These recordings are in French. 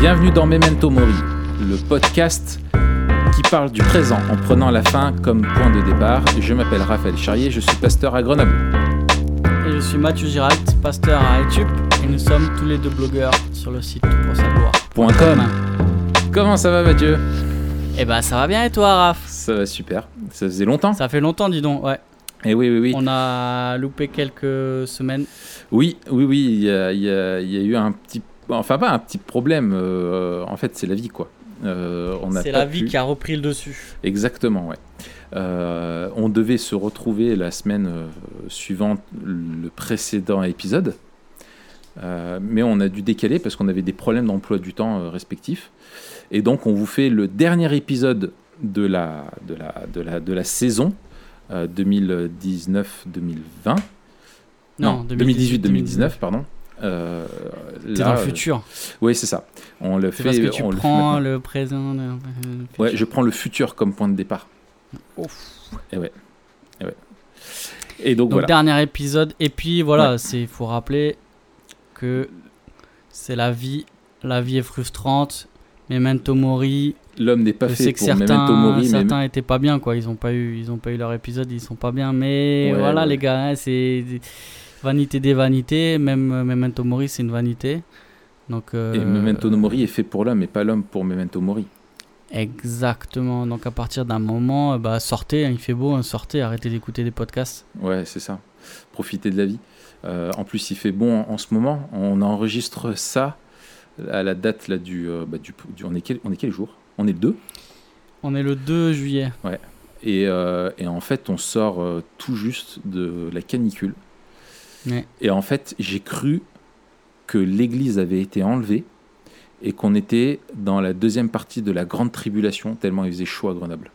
Bienvenue dans Memento Mori, le podcast qui parle du présent en prenant la fin comme point de départ. Je m'appelle Raphaël Charrier, je suis pasteur à Grenoble. Et je suis Mathieu Giralt, pasteur à Etup, et nous sommes tous les deux blogueurs sur le site pour savoir. Point com. Comment ça va Mathieu? Eh ben ça va bien et toi Raph? Ça va super, ça faisait longtemps. Ça fait longtemps dis donc, ouais. Et oui, oui, oui. On a loupé quelques semaines. Oui, oui, oui, il y a, il y a- il y a eu un petit... Enfin pas un petit problème, euh, en fait c'est la vie quoi. Euh, C'est la vie pu- qui a repris le dessus. Exactement, ouais. Euh, on devait se retrouver la semaine suivante le précédent épisode, mais on a dû décaler parce qu'on avait des problèmes d'emploi du temps respectifs. Et donc on vous fait le dernier épisode de la, de la, de la, de la saison euh, 2019-2020. Non, 2018-2019, pardon. Euh, T'es dans le euh, futur. Oui, c'est ça. On le fait. parce que tu on prends le présent. le- le Ouais, je prends le futur comme point de départ. Ouf. Et ouais. Et ouais. Et donc, Donc voilà. dernier épisode. Et puis voilà, c'est faut rappeler que c'est la vie. La vie est frustrante. Memento mori. L'homme n'est pas Je fait sais que pour Memento certains, Mori, mais certains étaient pas bien quoi. Ils ont pas eu, ils ont pas eu leur épisode, ils sont pas bien. Mais Ouais, voilà ouais. les gars, hein, c'est vanité des vanités. Même euh, Memento Mori c'est une vanité. Donc euh, et Memento Mori est fait pour l'homme et pas l'homme pour Memento Mori. Exactement. Donc à partir d'un moment, euh, bah sortez, hein, il fait beau, hein, sortez, arrêtez d'écouter des podcasts. Ouais, c'est ça. Profiter de la vie. Euh, en plus, il fait bon en, en ce moment. On enregistre ça à la date là du, euh, bah, du, du- on est quel, on est quel jour? On est le 2 On est le 2 juillet. et, euh, et en fait, on sort tout juste de la canicule. Ouais. Et en fait, j'ai cru que l'église avait été enlevée et qu'on était dans la deuxième partie de la grande tribulation, tellement il faisait chaud à Grenoble.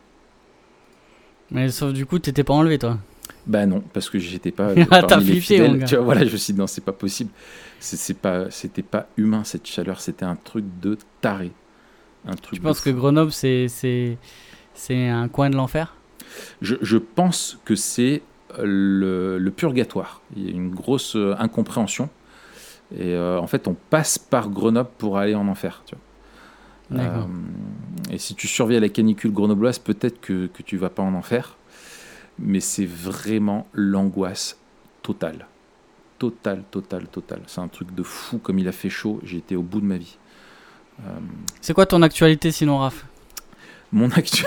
Mais sauf du coup, t'étais pas enlevé toi. Bah non, parce que j'étais pas Ah, t'as flippé, mon gars. Tu vois, voilà, je me suis dit non, c'est pas possible. C'est pas, c'était pas humain cette chaleur. C'était un truc de taré. Un truc. Tu penses que. Grenoble c'est c'est c'est un coin de l'enfer? Je, je pense que c'est le, le purgatoire. Il y a une grosse euh, incompréhension. Et euh, en fait, on passe par Grenoble pour aller en enfer. Tu vois. D'accord. Euh, et si tu survis à la canicule grenobloise, peut-être que, que tu vas pas en enfer. Mais c'est vraiment l'angoisse totale. Totale, totale, totale. C'est un truc de fou comme il a fait chaud. J'ai été au bout de ma vie. Euh, C'est quoi ton actualité sinon Raph? Mon, actu-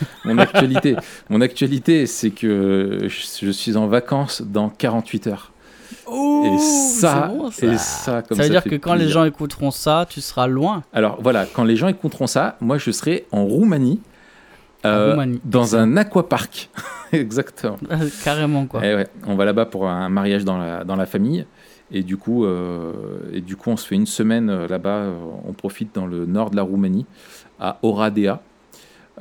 mon actualité, mon actualité, c'est que je, suis en vacances dans 48 heures. et ça, et ça, comme ça veut dire que quand les gens écouteront ça, tu seras loin. Alors voilà, quand les gens écouteront ça, moi je serai en Roumanie, euh, Roumanie, dans un aquapark. Exactement. Carrément quoi. Eh ouais, on va là-bas pour un mariage dans la, dans la famille. Et du, coup, euh, et du coup, on se fait une semaine euh, là-bas. on profite dans le nord de la Roumanie, à Oradea.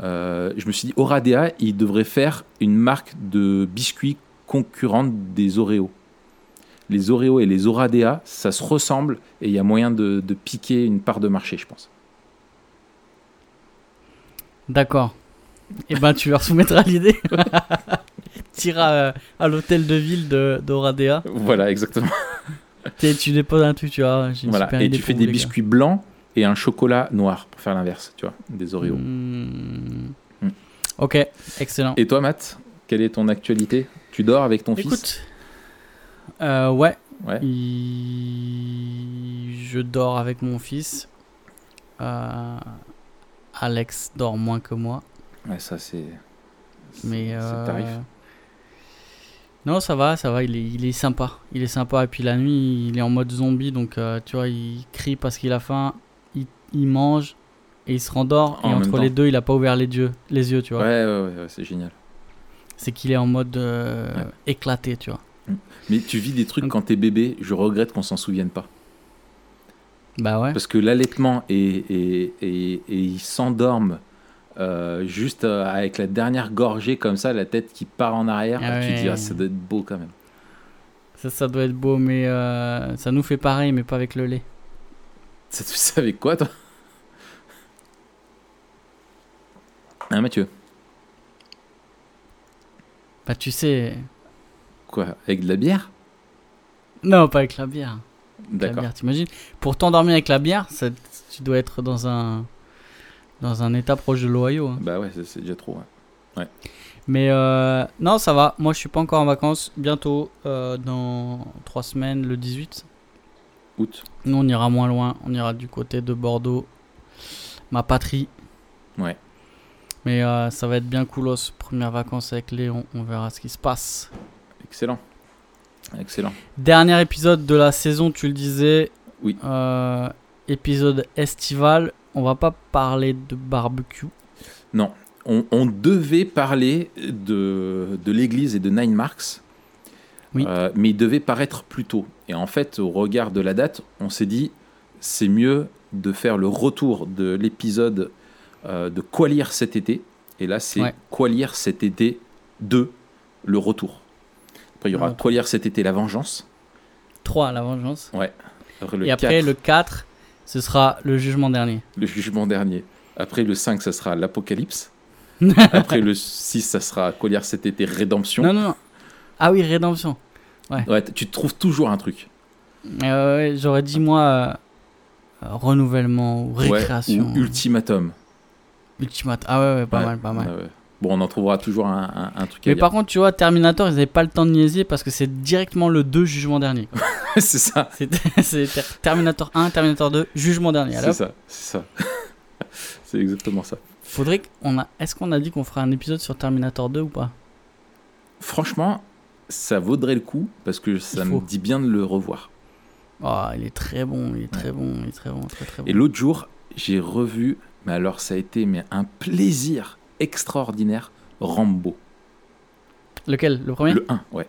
Euh, je me suis dit, Oradea, il devrait faire une marque de biscuits concurrente des Oreos. Les Oreos et les Oradea, ça se ressemble et il y a moyen de, de piquer une part de marché, je pense. D'accord. Et ben tu leur soumettras l'idée. T'iras euh, à l'hôtel de ville de d'Oradea. Voilà, exactement. Tu déposes un truc, tu vois. Voilà. Et tu fais des biscuits blancs et un chocolat noir pour faire l'inverse, tu vois, des Oreos. Hmm. Hmm. Ok, excellent. Et toi, Matt, quelle est ton actualité? Tu dors avec ton fils? Euh, ouais, Ouais. il- je dors avec mon fils. Euh, Alex dort moins que moi, Ouais, ça c'est. mais euh, tarif. non, ça va, ça va. Il est, il est sympa, il est sympa. Et puis la nuit, il est en mode zombie, donc euh, tu vois, il crie parce qu'il a faim, il, mange et il se rendort. En et entre les deux, il a pas ouvert les yeux, les yeux, tu vois. ouais, ouais, ouais, c'est génial. C'est qu'il est en mode euh, Ouais. éclaté, tu vois. Mais tu vis des trucs Donc- quand t'es bébé, je regrette qu'on s'en souvienne pas. Bah ouais. Parce que l'allaitement et, et, et, et ils s'endorment euh, juste euh, avec la dernière gorgée comme ça, la tête qui part en arrière. Ah tu te dis, ah, ça doit être beau quand même. Ça, ça doit être beau, mais euh, ça nous fait pareil, mais pas avec le lait. Ça tu sais avec quoi, toi? Hein, Mathieu? Bah tu sais... Quoi Avec de la bière? Non, pas avec la bière. D'accord. t'imagines? Pour t'endormir avec la bière, ça- tu dois être dans un dans un état proche de l'Ohio. hein. Bah ouais, c'est- déjà trop. ouais. Mais euh, non, ça va. Moi, je suis pas encore en vacances. Bientôt, euh, dans trois semaines, le 18. Août. Nous, on ira moins loin. On ira du côté de Bordeaux, ma patrie. Ouais. Mais euh, ça va être bien coolos. Première vacances avec Léon. On verra ce qui se passe. Excellent. Excellent. Dernier épisode de la saison, tu le disais. Oui. Euh, épisode estival. On va pas parler de barbecue. On, on devait parler de, de l'église et de Nine Marks. Oui. Euh, mais il devait paraître plus tôt. Et en fait, au regard de la date, on s'est dit c'est mieux de faire le retour de l'épisode euh, de Quoi lire cet été. Et là, c'est Ouais. Quoi lire cet été 2, le retour. Après, il y aura Ouais. Quoi lire cet été, la vengeance. 3, la vengeance. Après, le Et après, 4, le 4, ce sera le jugement dernier. le jugement dernier. Après, le 5, ça sera l'apocalypse. Après, le 6, ça sera Quoi lire cet été, rédemption. Non, non, non. Ah oui, rédemption. Ouais, t- tu trouves toujours un truc. Euh, ouais, J'aurais dit, moi, euh, renouvellement ou Ouais, récréation. ou ultimatum. Ultimate. Ah ouais, ouais, pas Ouais, mal, pas mal. ouais, ouais. Bon, on en trouvera toujours un, un- un truc Mais par contre, tu vois, Terminator, ils n'avaient pas le temps de niaiser parce que c'est directement le 2 jugement dernier. c'est ça. C'est ter- Terminator 1, Terminator 2, jugement dernier. C'est ça. C'est ça. c'est exactement ça. faudrait qu'on a. Est-ce qu'on a dit qu'on ferait un épisode sur Terminator 2 ou pas? Franchement, ça vaudrait le coup parce que ça me dit bien de le revoir. Oh, il est très bon, il est très bon, il est très bon, très très bon. Et l'autre jour, j'ai revu, mais alors ça a été mais un plaisir extraordinaire, Rambo. Lequel? Le premier? Le 1, ouais.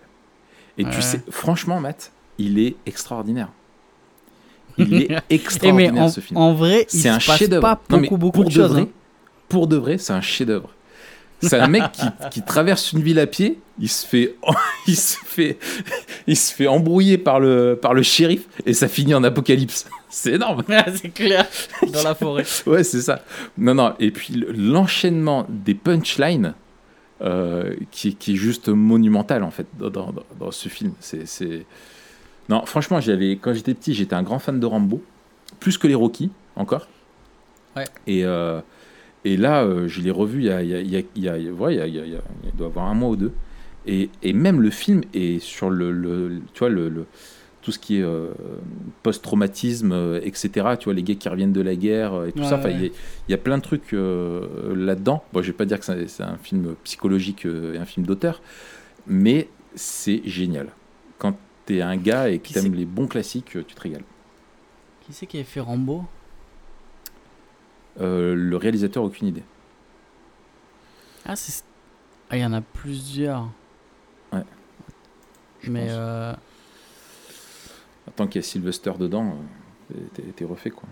Et Ouais. tu sais, franchement, Matt, il est extraordinaire. Il est Eh mais extraordinaire en, ce film. en vrai, il C'est un se passe chef-d'œuvre. pas Non, mais beaucoup, beaucoup pour de choses. vrai, hein. Pour de vrai, c'est un chef-d'œuvre. C'est un mec qui, qui traverse une ville à pied, il se fait, il se fait, il se fait embrouiller par le, par le shérif et ça finit en apocalypse. C'est énorme. c'est clair, dans la forêt. Ouais, c'est ça. Non, non. Et puis le- l'enchaînement des punchlines euh, qui, qui est juste monumental en fait dans, dans- dans- dans ce film. C'est, c'est- non, franchement, j'avais quand j'étais petit, j'étais un grand fan de Rambo, plus que les Rocky encore. Ouais. Et euh, et là, euh, je l'ai revu il y a, il doit avoir un mois ou deux. Et, et même le film est sur le, le- tu vois le, le- tout ce qui est euh, post-traumatisme, euh, etc. Tu vois les gars qui reviennent de la guerre euh, et tout Ouais, ça. Enfin, ouais. il y, a- il y a plein de trucs euh, là-dedans. Bon, je vais pas dire que c'est un film psychologique euh, et un film d'auteur, mais c'est génial. Quand t'es un gars et que t'aimes les bons classiques, euh, tu te régales. Qui c'est qui avait fait Rambo Euh, le réalisateur, aucune idée. Ah, c'est. Ah, il y en a plusieurs. Ouais, je Mais euh, Tant qu'il y a Sylvester dedans, euh, t'es- t'es refait quoi.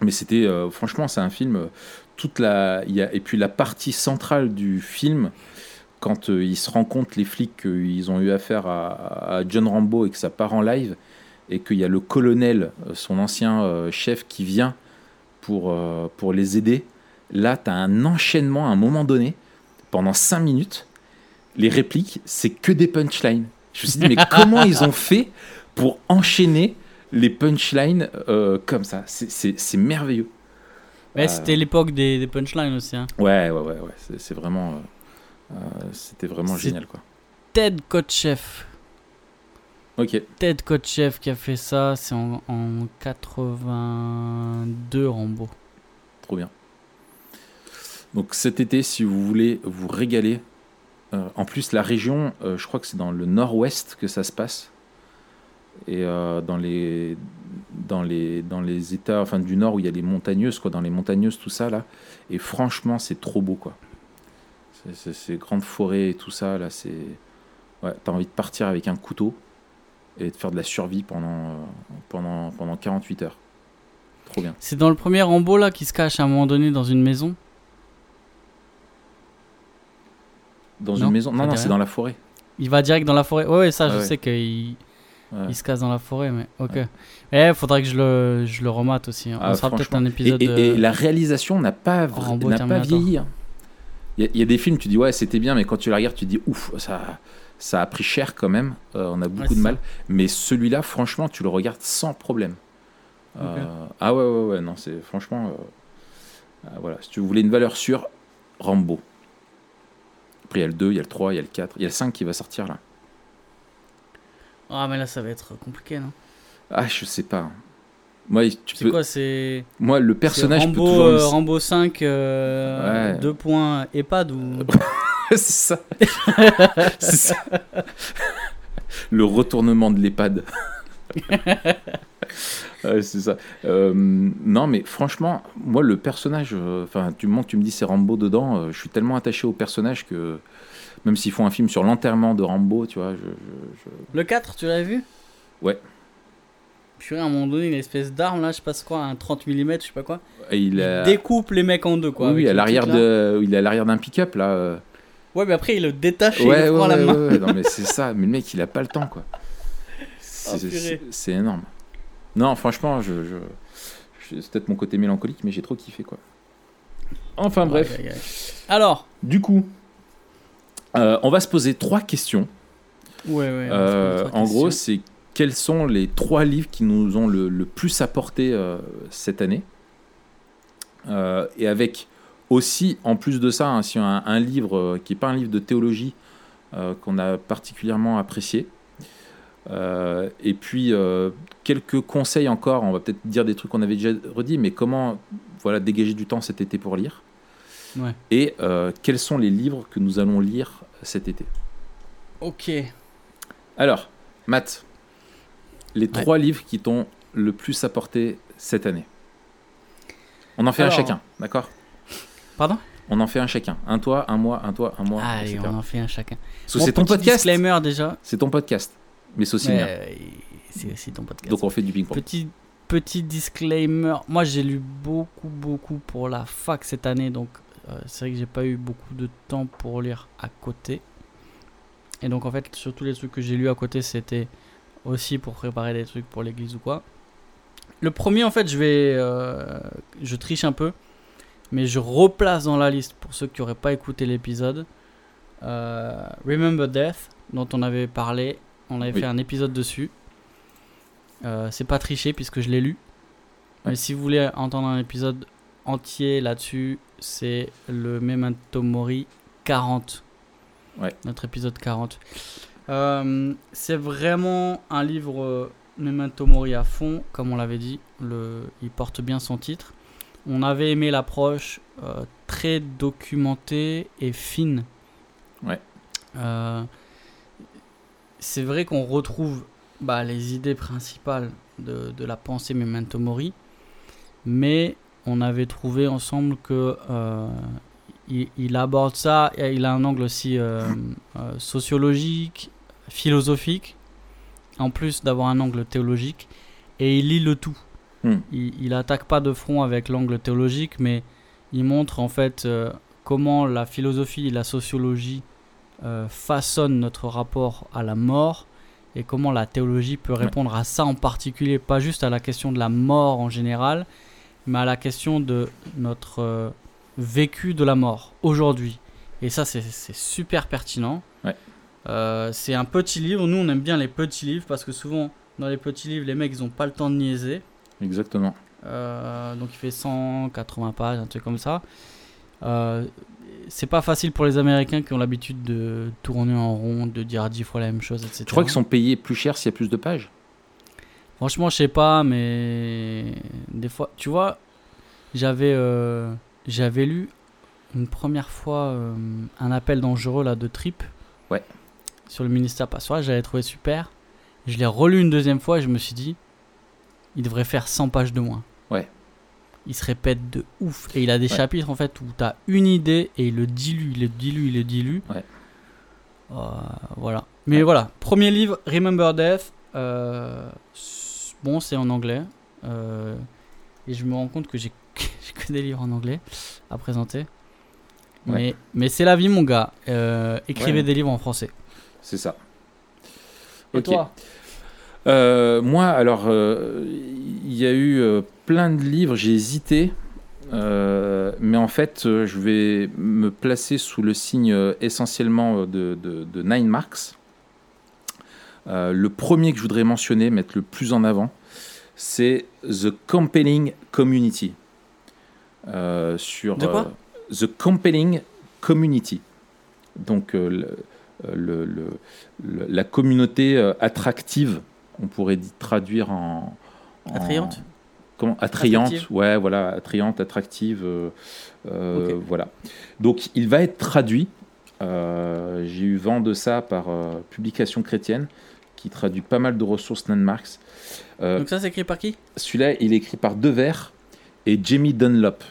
Mais c'était, euh, franchement, c'est un film. euh, Toute la, il y a, et puis la partie centrale du film, quand euh, ils se rendent compte les flics qu'ils ont eu affaire à, à John Rambo et que ça part en live, et qu'il y a le colonel, euh, son ancien euh, chef, qui vient pour euh, pour les aider. Là, t'as un enchaînement à un moment donné, pendant 5 minutes. Les répliques, c'est que des punchlines. Je me suis dit, mais comment ils ont fait pour enchaîner les punchlines euh, comme ça? C'est- merveilleux. ouais, Euh, c'était l'époque des, des punchlines aussi. hein. Ouais, ouais, ouais, ouais. C'est- vraiment. C'était vraiment génial, quoi. Ted Kotcheff. Ok. Ted Kotcheff qui a fait ça, c'est en, en 82 Rambo. Trop bien. Donc cet été, si vous voulez vous régaler, euh, en plus la région, euh, je crois que c'est dans le nord-ouest que ça se passe, et euh, dans les dans les dans les États, enfin du nord où il y a les montagneuses, quoi, dans les montagneuses, tout ça là, et franchement c'est trop beau, quoi. C'est- Ces grandes forêts et tout ça là, c'est ouais, t'as envie de partir avec un couteau et de faire de la survie pendant euh, pendant pendant 48 heures. Trop bien. C'est dans le premier Rambo là qui se cache à un moment donné dans une maison? Dans Non, une maison? Non, non, c'est dans la forêt. Il va direct dans la forêt. Ouais, ouais, ça, Ah je ouais. sais qu'il Ouais. il se casse dans la forêt, mais ok. Eh, faudrait que je le, je le remate aussi. hein. Ah, On sera peut-être un Et, épisode. et- de- et la réalisation n'a pas, n'a pas vieilli. hein. Il y, a- il y a des films, tu dis ouais, c'était bien, mais quand tu la regardes, tu dis ouf, ça, Ça a pris cher quand même. euh, on a beaucoup de ça. mal. Mais celui-là, franchement, tu le regardes sans problème. Euh, ah ouais, ouais, ouais. Non, c'est franchement. euh, euh, voilà. Si tu voulais une valeur sûre, Rambo. Après, il y a le 2, il y a le 3, il y a le 4. Il y a le 5 qui va sortir là. Ah, mais là, ça va être compliqué, non? Ah, je sais pas. Moi, tu C'est peux... quoi C'est. Moi le personnage c'est peut Rambo, toujours. Rambo 5, euh, Ouais. 2 points EHPAD ou. c'est ça. c'est ça. Le retournement de l'EHPAD. Ouais, c'est ça. Euh, non, mais franchement, moi, le personnage, euh, enfin, du moment que tu me dis c'est Rambo dedans, euh, je suis tellement attaché au personnage que même s'ils font un film sur l'enterrement de Rambo, tu vois, je, je- je- Le 4, tu l'avais vu? Ouais. Purée, à un moment donné, une espèce d'arme là, je sais pas quoi, un 30 mm, je sais pas quoi. Et il, Il a- découpe les mecs en deux quoi. oui, à l'arrière de, il est à l'arrière d'un pick-up là. Ouais, mais après il le détache et il le prend la main. ouais, ouais, non, mais c'est ça. Mais le mec, il a pas le temps, quoi. C'est Oh, purée. c'est- énorme. Non, franchement, je, je- je- c'est peut-être mon côté mélancolique, mais j'ai trop kiffé, quoi. Enfin, bref. Alors, Du coup, euh, on va se poser trois questions. ouais, ouais. Euh, trois en gros, c'est quels sont les trois livres qui nous ont le, le plus apporté euh, cette année? Et avec aussi, en plus de ça, hein, si un, un livre euh, qui n'est pas un livre de théologie euh, qu'on a particulièrement apprécié. Euh, et puis, quelques conseils encore, on va peut-être dire des trucs qu'on avait déjà redit, mais comment voilà, dégager du temps cet été pour lire Ouais. Et euh, quels sont les livres que nous allons lire cet été? Ok. alors, Matt, les Ouais. trois livres qui t'ont le plus apporté cette année. On en fait Alors- un chacun, d'accord? Pardon On en fait un chacun. Un toi, un moi, un toi, un moi. Allez, etc. on en fait un chacun. Bon, c'est ton podcast. Disclaimer déjà. C'est ton podcast. Mais c'est aussi euh, c'est aussi ton podcast. Donc on fait du ping-pong. Petit, petit disclaimer. Moi, j'ai lu beaucoup, beaucoup pour la fac cette année. Donc, euh, c'est vrai que j'ai pas eu beaucoup de temps pour lire à côté. Et donc, en fait, surtout les trucs que j'ai lus à côté, c'était aussi pour préparer des trucs pour l'église ou quoi. Le premier, en fait, je vais. euh, je triche un peu. Mais je replace dans la liste pour ceux qui n'auraient pas écouté l'épisode. euh, Remember Death, dont on avait parlé. On avait Oui. fait un épisode dessus. Euh, c'est pas triché puisque je l'ai lu. Mais si vous voulez entendre un épisode entier là-dessus, c'est le Memento Mori 40. Ouais. Notre épisode 40. Euh, c'est vraiment un livre Memento Mori à fond, comme on l'avait dit. Le, il porte bien son titre. On avait aimé l'approche euh, très documentée et fine. Ouais. Euh, c'est vrai qu'on retrouve bah, les idées principales de, de la pensée Memento Mori, mais on avait trouvé ensemble que euh, il, il aborde ça, et il a un angle aussi sociologique, philosophique, en plus d'avoir un angle théologique, et il lit le tout. Hmm. Il, il attaque pas de front avec l'angle théologique, mais il montre en fait euh, comment la philosophie et la sociologie euh, façonnent notre rapport à la mort et comment la théologie peut répondre à ça en particulier, pas juste à la question de la mort en général, mais à la question de notre euh, vécu de la mort aujourd'hui. Et ça, c'est super pertinent. Ouais. Euh, c'est un petit livre. Nous, on aime bien les petits livres parce que souvent, dans les petits livres, les mecs, ils ont pas le temps de niaiser. Exactement. Euh, donc il fait 180 pages, un truc comme ça. Euh, c'est pas facile pour les Américains qui ont l'habitude de tourner en rond, de dire 10 fois la même chose, etc. Tu crois qu'ils sont payés plus cher s'il y a plus de pages? Franchement, je sais pas, mais des fois, tu vois, j'avais euh, j'avais lu une première fois un appel dangereux là de Trip. Ouais. Sur le ministère pastoral, j'avais trouvé super. Je l'ai relu une deuxième fois et je me suis dit, il devrait faire 100 pages de moins. Ouais. Il se répète de ouf. Et il a des Ouais. chapitres en fait où tu as une idée et il le dilue, il le dilue, il le dilue. Ouais. Euh, voilà. Mais Ouais. voilà. Premier livre, Remember Death. Euh, bon, c'est en anglais. Euh, et je me rends compte que j'ai que des livres en anglais à présenter. Ouais. Mais, mais c'est la vie, mon gars. Écrivez des livres en français. C'est ça. Et Ok. toi? Euh, moi, alors, euh, il y a eu euh, plein de livres, j'ai hésité, mais en fait, je vais me placer sous le signe essentiellement de, de, de Nine Marks. le premier que je voudrais mentionner, mettre le plus en avant, c'est The Compelling Community. sur De quoi The Compelling Community. Donc, le, la communauté attractive, on pourrait traduire en. Attrayante comment? Attrayante, ouais, voilà, attrayante, attractive, euh, euh, voilà. Donc, il va être traduit. Euh, j'ai eu vent de ça par Publication chrétienne, qui traduit pas mal de ressources landmarks. Donc ça, c'est écrit par qui? Celui-là, il est écrit par Devers et Jamie Dunlop.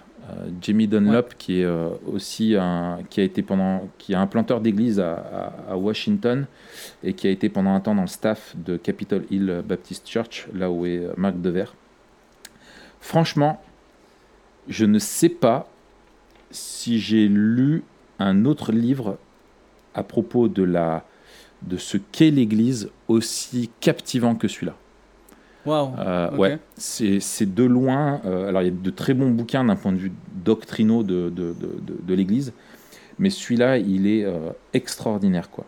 Jamie Dunlop, qui est aussi un, qui a été pendant, qui est un planteur d'église à, à, Washington et qui a été pendant un temps dans le staff de Capitol Hill Baptist Church, là où est Marc Devers. Franchement, je ne sais pas si j'ai lu un autre livre à propos de, la, de ce qu'est l'Église aussi captivant que celui-là. Wow. Euh, ouais, c'est de loin. Euh, alors, il y a de très bons bouquins d'un point de vue doctrinaux de, de, de, l'Église, mais celui-là, il est euh, extraordinaire. quoi.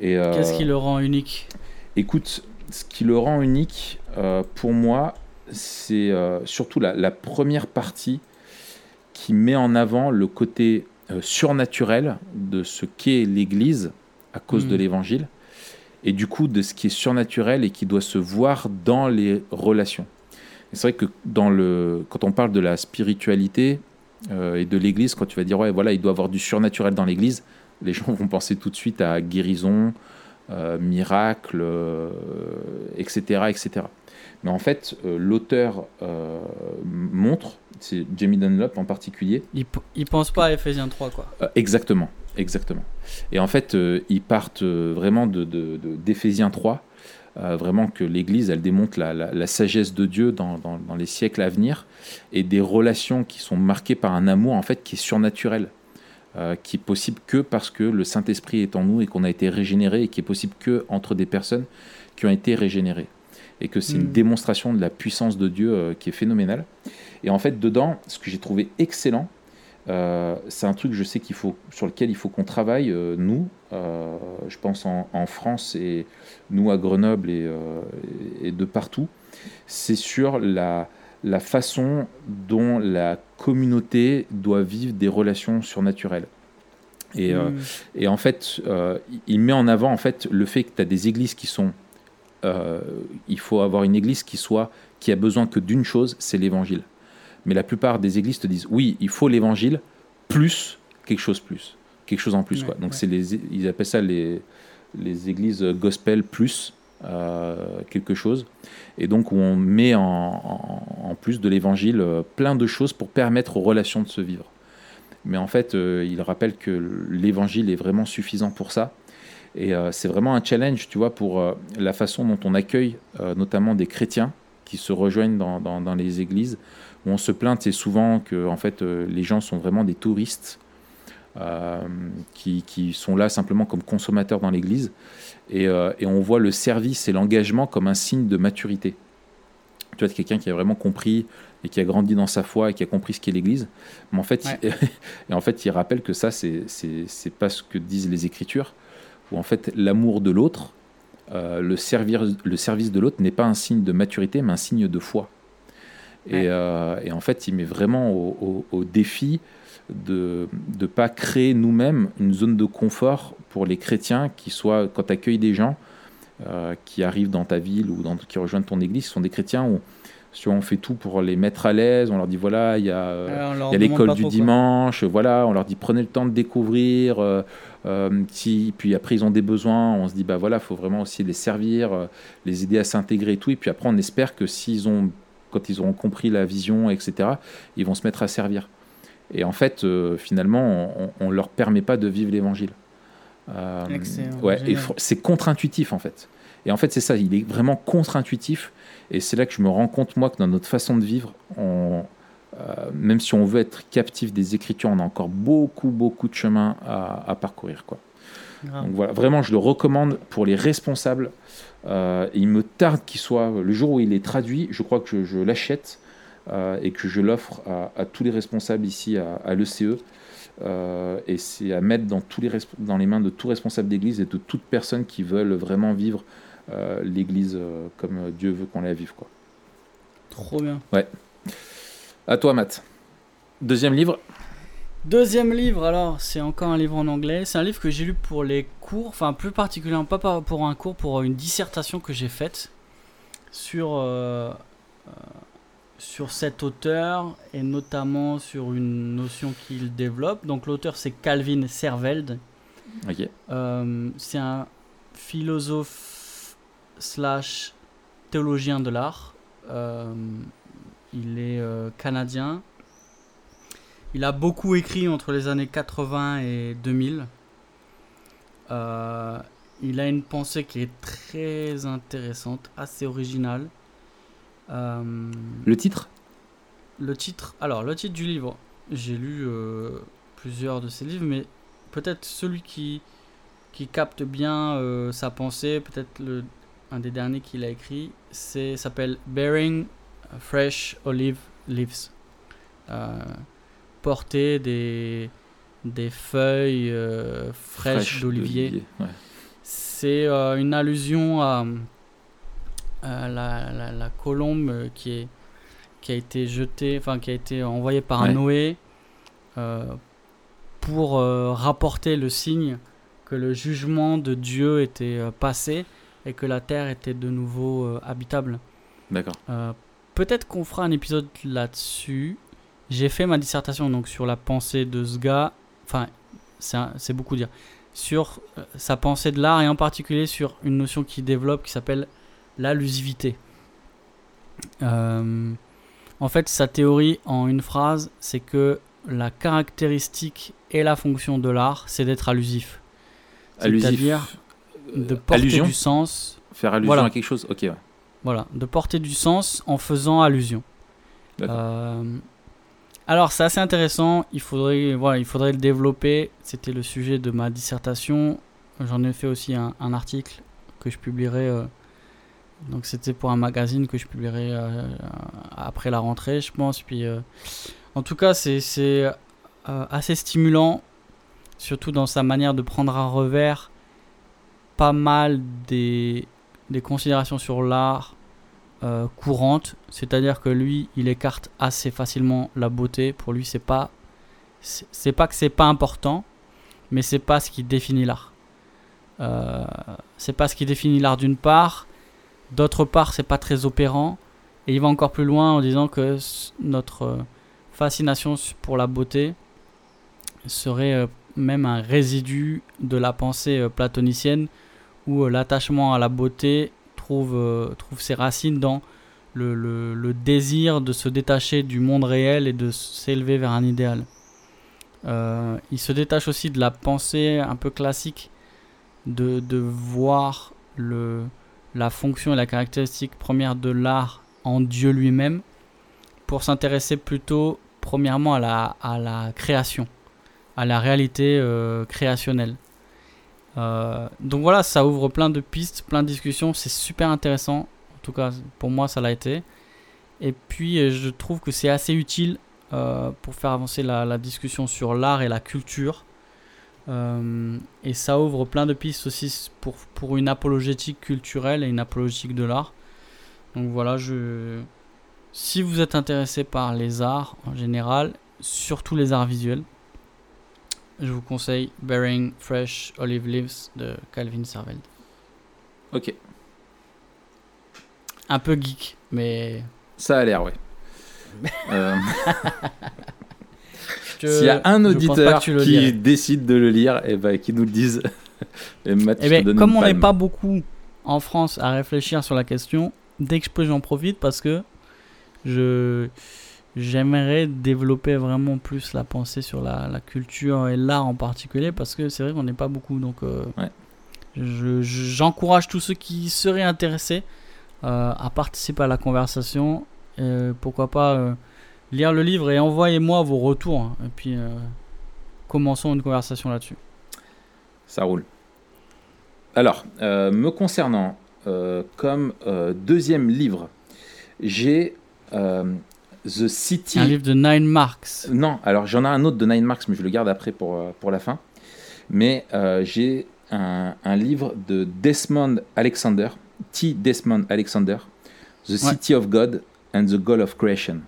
Qu'est-ce qui le rend unique? Écoute, ce qui le rend unique, pour moi, c'est surtout la, première partie qui met en avant le côté surnaturel de ce qu'est l'Église à cause de hmm. l'Évangile, et du coup de ce qui est surnaturel et qui doit se voir dans les relations. C'est vrai que dans le, quand on parle de la spiritualité euh, et de l'Église, quand tu vas dire ouais voilà il doit y avoir du surnaturel dans l'Église, les gens vont penser tout de suite à guérison, miracle, etc., etc. Mais en fait, euh, l'auteur euh, montre, c'est Jamie Dunlop en particulier. Il, ne pense pas à Ephésiens 3, quoi. Euh, exactement, exactement. Et en fait, ils partent vraiment d'Éphésiens de, 3, vraiment que l'Église, elle démontre la, sagesse de Dieu dans, dans, les siècles à venir, et des relations qui sont marquées par un amour, en fait, qui est surnaturel. qui est possible que parce que le Saint-Esprit est en nous et qu'on a été régénéré, et qui est possible que entre des personnes qui ont été régénérées et que c'est une mm. démonstration de la puissance de Dieu euh, qui est phénoménale. Et en fait, dedans, ce que j'ai trouvé excellent, euh, c'est un truc, je sais qu'il faut, sur lequel il faut qu'on travaille, euh, nous, je pense en, France et nous à Grenoble et, et de partout, c'est sur la, la façon dont la communauté doit vivre des relations surnaturelles. Et, mm. et en fait, il met en avant en fait le fait que tu as des églises qui sont euh, il faut avoir une église qui soit qui a besoin que d'une chose, c'est l'évangile. Mais la plupart des églises te disent oui, il faut l'évangile plus quelque chose plus, quelque chose en plus quoi. Donc c'est les ils appellent ça les les églises gospel plus euh, quelque chose. Et donc où on met en, en, plus de l'évangile euh, plein de choses pour permettre aux relations de se vivre. Mais en fait, il rappelle que l'évangile est vraiment suffisant pour ça et euh, c'est vraiment un challenge, tu vois, pour euh, la façon dont on accueille euh, notamment des chrétiens qui se rejoignent dans, dans, les églises, où on se plaint, c'est souvent que en fait, les gens sont vraiment des touristes qui, qui, sont là simplement comme consommateurs dans l'église. Et, et, on voit le service et l'engagement comme un signe de maturité. Tu vois, quelqu'un qui a vraiment compris et qui a grandi dans sa foi et qui a compris ce qu'est l'Église. Mais en fait, et en fait, il rappelle que ça, c'est c'est pas ce que disent les Écritures où en fait l'amour de l'autre, euh, le, servir, le service de l'autre n'est pas un signe de maturité, mais un signe de foi. Et, euh, et en fait, il met vraiment au, défi de ne pas créer nous-mêmes une zone de confort pour les chrétiens qui soient, quand tu accueilles des gens euh, qui arrivent dans ta ville ou dans, qui rejoignent ton église, ce sont des chrétiens où on fait tout pour les mettre à l'aise, on leur dit voilà, il y a, l'école du dimanche, voilà, on leur dit prenez le temps de découvrir, euh, puis après ils ont des besoins, on se dit bah voilà, faut vraiment aussi les servir, les aider à s'intégrer et tout. Et puis après on espère que s'ils ont, quand ils auront compris la vision, etc., ils vont se mettre à servir. Et en fait, euh, finalement, on, ne leur permet pas de vivre l'évangile. ouais, c'est contre-intuitif en fait. Et en fait, c'est ça, il est vraiment contre-intuitif. Et c'est là que je me rends compte, moi, que dans notre façon de vivre, on, euh, même si on veut être captif des Écritures, on a encore beaucoup, beaucoup de chemin à, parcourir. Quoi. Donc voilà, vraiment, je le recommande pour les responsables. Euh, il me tarde qu'il soit, le jour où il est traduit, je crois que je, l'achète euh, et que je l'offre à, tous les responsables ici à, l'ECE. et c'est à mettre dans, tous les, dans les mains de tous responsables d'église et de toute personne qui veulent vraiment vivre l'Église comme Dieu veut qu'on la vive. Quoi. Trop bien. Ouais. À toi, Matt. Deuxième livre Deuxième livre, alors, c'est encore un livre en anglais. C'est un livre que j'ai lu pour les cours, enfin plus particulièrement pas pour un cours, pour une dissertation que j'ai faite sur, euh, euh, sur cet auteur et notamment sur une notion qu'il développe. Donc l'auteur c'est Calvin Serveld. Euh, c'est un philosophe slash théologien de l'art. il est canadien il a beaucoup écrit entre les années 80 et 2000. Euh, il a une pensée qui est très intéressante, assez originale. Euh, le titre? Le titre, alors le titre du livre, j'ai lu euh, plusieurs de ses livres, mais peut-être celui qui, qui capte bien sa pensée, peut-être le un des derniers qu'il a écrit, c'est s'appelle Bearing Fresh Olive Leaves porter des, des feuilles euh, fraîches, d'olivier. C'est euh, une allusion à, la, la, colombe qui, est, qui a été jetée, enfin qui a été envoyée par Noé euh, pour rapporter le signe que le jugement de Dieu était passé et que la terre était de nouveau habitable. D'accord. Peut-être qu'on fera un épisode là-dessus. J'ai fait ma dissertation donc sur la pensée de ce gars, enfin c'est beaucoup dire, sur euh, sa pensée de l'art et en particulier sur une notion qu'il développe qui s'appelle l'allusivité. Euh, en fait, sa théorie en une phrase, c'est que la caractéristique et la fonction de l'art, c'est d'être allusif. C'est-à-dire euh, de porter du sens. Faire allusion à quelque chose, ok. Voilà, de porter du sens en faisant allusion. Euh, alors, c'est assez intéressant. Il faudrait, voilà, il faudrait le développer. C'était le sujet de ma dissertation. J'en ai fait aussi un, article que je publierai. Euh, donc, c'était pour un magazine que je publierai euh, après la rentrée, je pense. Puis, euh, en tout cas, c'est assez stimulant, surtout dans sa manière de prendre à revers pas mal des, des considérations sur l'art euh, courante, c'est-à-dire que lui, il écarte assez facilement la beauté. Pour lui, c'est pas, c'est pas que c'est pas important, mais c'est pas ce qui définit l'art. Euh, c'est pas ce qui définit l'art d'une part, d'autre part, c'est pas très opérant. Et il va encore plus loin en disant que notre euh, fascination pour la beauté serait même un résidu de la pensée platonicienne où l'attachement à la beauté trouve, euh, trouve ses racines dans le, désir de se détacher du monde réel et de s'élever vers un idéal. Euh, il se détache aussi de la pensée un peu classique de, de voir le, la fonction et la caractéristique première de l'art en Dieu lui-même pour s'intéresser plutôt premièrement à la, à la création, à la réalité euh, créationnelle. Euh, donc voilà, ça ouvre plein de pistes, plein de discussions. C'est super intéressant. En tout cas, pour moi, ça l'a été. Et puis, euh, je trouve que c'est assez utile euh, pour faire avancer la, discussion sur l'art et la culture. et ça ouvre plein de pistes aussi pour, pour une apologétique culturelle et une apologétique de l'art. Donc voilà, je... si vous êtes intéressé par les arts en général, surtout les arts visuels, je vous conseille Bearing Fresh Olive Leaves de Calvin Serveld. Ok. Un peu geek, mais. Ça a l'air, ouais. euh... S'il y a un auditeur qui décide de le lire, et eh ben, qui nous le dise. et Matt, eh ben, comme on n'est pas beaucoup en France à réfléchir sur la question, dès que je peux, j'en profite parce que je j'aimerais développer vraiment plus la pensée sur la, la culture et l'art en particulier parce que c'est vrai qu'on n'est pas beaucoup. Donc, euh, j'encourage tous ceux qui seraient intéressés euh, à participer à la conversation. Et pourquoi pas euh, lire le livre et envoyez-moi vos retours. Hein. et puis, commençons une conversation là-dessus. Ça roule. Alors, me concernant, comme deuxième livre, j'ai The City. Un livre de Nine Marks. Non, alors j'en ai un autre de Nine Marks, mais je le garde après pour, euh, pour la fin. Mais euh, j'ai un, un, livre de Desmond Alexander T. Desmond Alexander, The City of God and the Goal of Creation.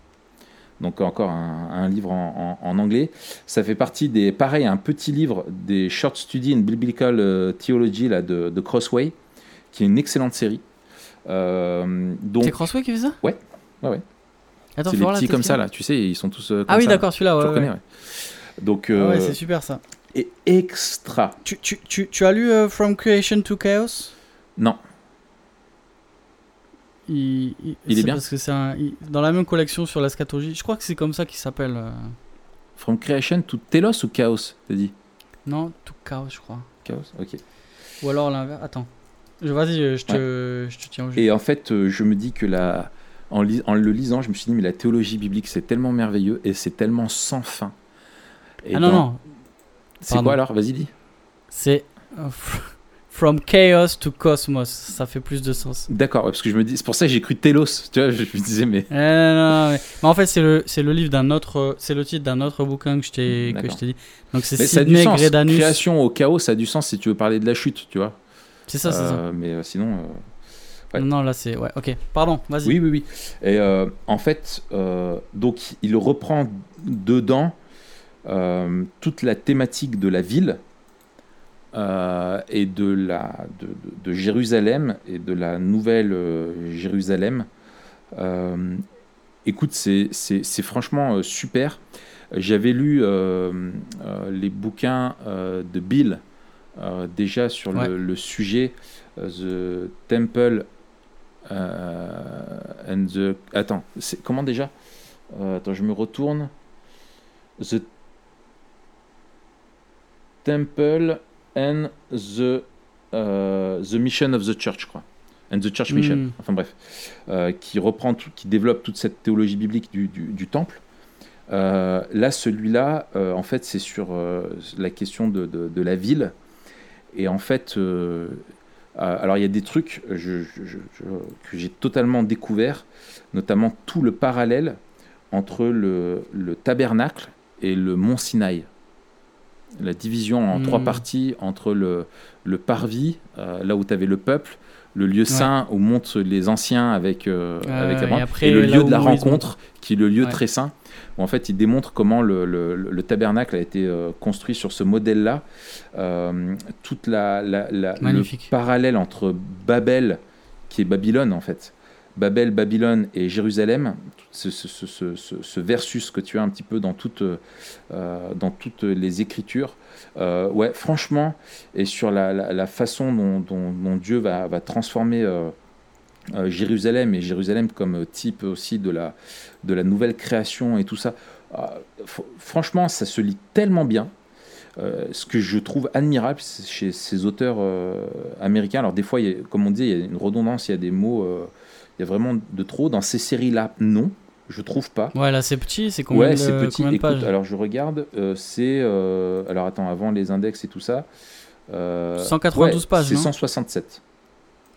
Donc encore un, livre en, anglais. Ça fait partie des, pareil, un petit livre des Short Study in Biblical euh, Theology là, de, Crossway, qui est une excellente série. Euh, c'est Crossway qui fait ça? Ouais, ouais, ouais. C'est les petits comme ça là, tu sais, ils sont tous. Euh, ah oui, d'accord, celui-là, ouais. ouais. Donc. Ah ouais, c'est super ça. Et extra. Tu, tu, tu, tu as lu From Creation to Chaos? Non. Il, il, est, bien parce que c'est dans la même collection sur l'eschatologie. Je crois que c'est comme ça qu'il s'appelle. Euh. From Creation to Telos ou Chaos, t'as dit? Non, to Chaos, je crois. Chaos, ok. Ou alors l'inverse. Attends. Vas-y, je, te, je te tiens au jeu. Et en fait, euh, je me dis que la, en, en, le lisant, je me suis dit, mais la théologie biblique, c'est tellement merveilleux et c'est tellement sans fin. Et ah non, non. C'est quoi alors? Vas-y, dis. C'est. Euh, From Chaos to Cosmos, ça fait plus de sens. D'accord, parce que je me dis, c'est pour ça que j'ai cru Telos, tu vois, je me disais, mais. Eh, non, mais... en fait, c'est le, c'est le livre d'un autre, c'est le titre d'un autre bouquin que je t'ai, que je t'ai dit. Donc c'est Sidney. Création au chaos, ça a du sens si tu veux parler de la chute, tu vois. C'est ça, c'est ça. Euh, mais euh, sinon. Euh, non, là c'est. Ouais, ok. Pardon, vas-y. Oui, oui, oui. Et en fait, donc il reprend dedans toute la thématique de la ville euh, et de, la, de, Jérusalem et de la nouvelle euh, Jérusalem. Euh, écoute, c'est franchement super. J'avais lu les bouquins de Bill déjà sur le, sujet The Temple and the. Attends, comment déjà? Attends, je me retourne. The Temple and the, uh, the Mission of the Church, je crois. And the Church Mission, hmm. enfin bref, euh, qui reprend, qui développe toute cette théologie biblique du, du, temple. Euh, là, celui-là, euh, en fait, c'est sur la question de, de, la ville. Et en fait, alors il y a des trucs je, que j'ai totalement découvert, notamment tout le parallèle entre le, le tabernacle et le mont Sinaï. La division en trois hmm. parties entre le, le parvis, euh, là où tu avais le peuple, le lieu saint où montent les anciens avec, euh, avec et, le lieu de la rencontre, qui est le lieu très saint, où en fait il démontre comment le, le, le tabernacle a été euh, construit sur ce modèle-là. toute la, la, la le parallèle entre Babel, qui est Babylone en fait, Babel, Babylone et Jérusalem, ce, ce, versus que tu as un petit peu dans toutes, euh, dans toutes les Écritures. Euh, ouais, franchement, et sur la, façon dont, Dieu va, va transformer euh, Jérusalem, et Jérusalem comme type aussi de la, de la nouvelle création et tout ça, franchement, ça se lit tellement bien. ce que je trouve admirable chez ces auteurs américains, alors des fois, comme on dit, il y a une redondance, il y a des mots, il y a vraiment de trop. Dans ces séries-là, non je trouve pas. Ouais, là c'est petit, c'est combien ouais, c'est petit. Écoute, alors je regarde, euh, c'est euh, alors attends, avant les index et tout ça. Euh, 192 pages, C'est 167.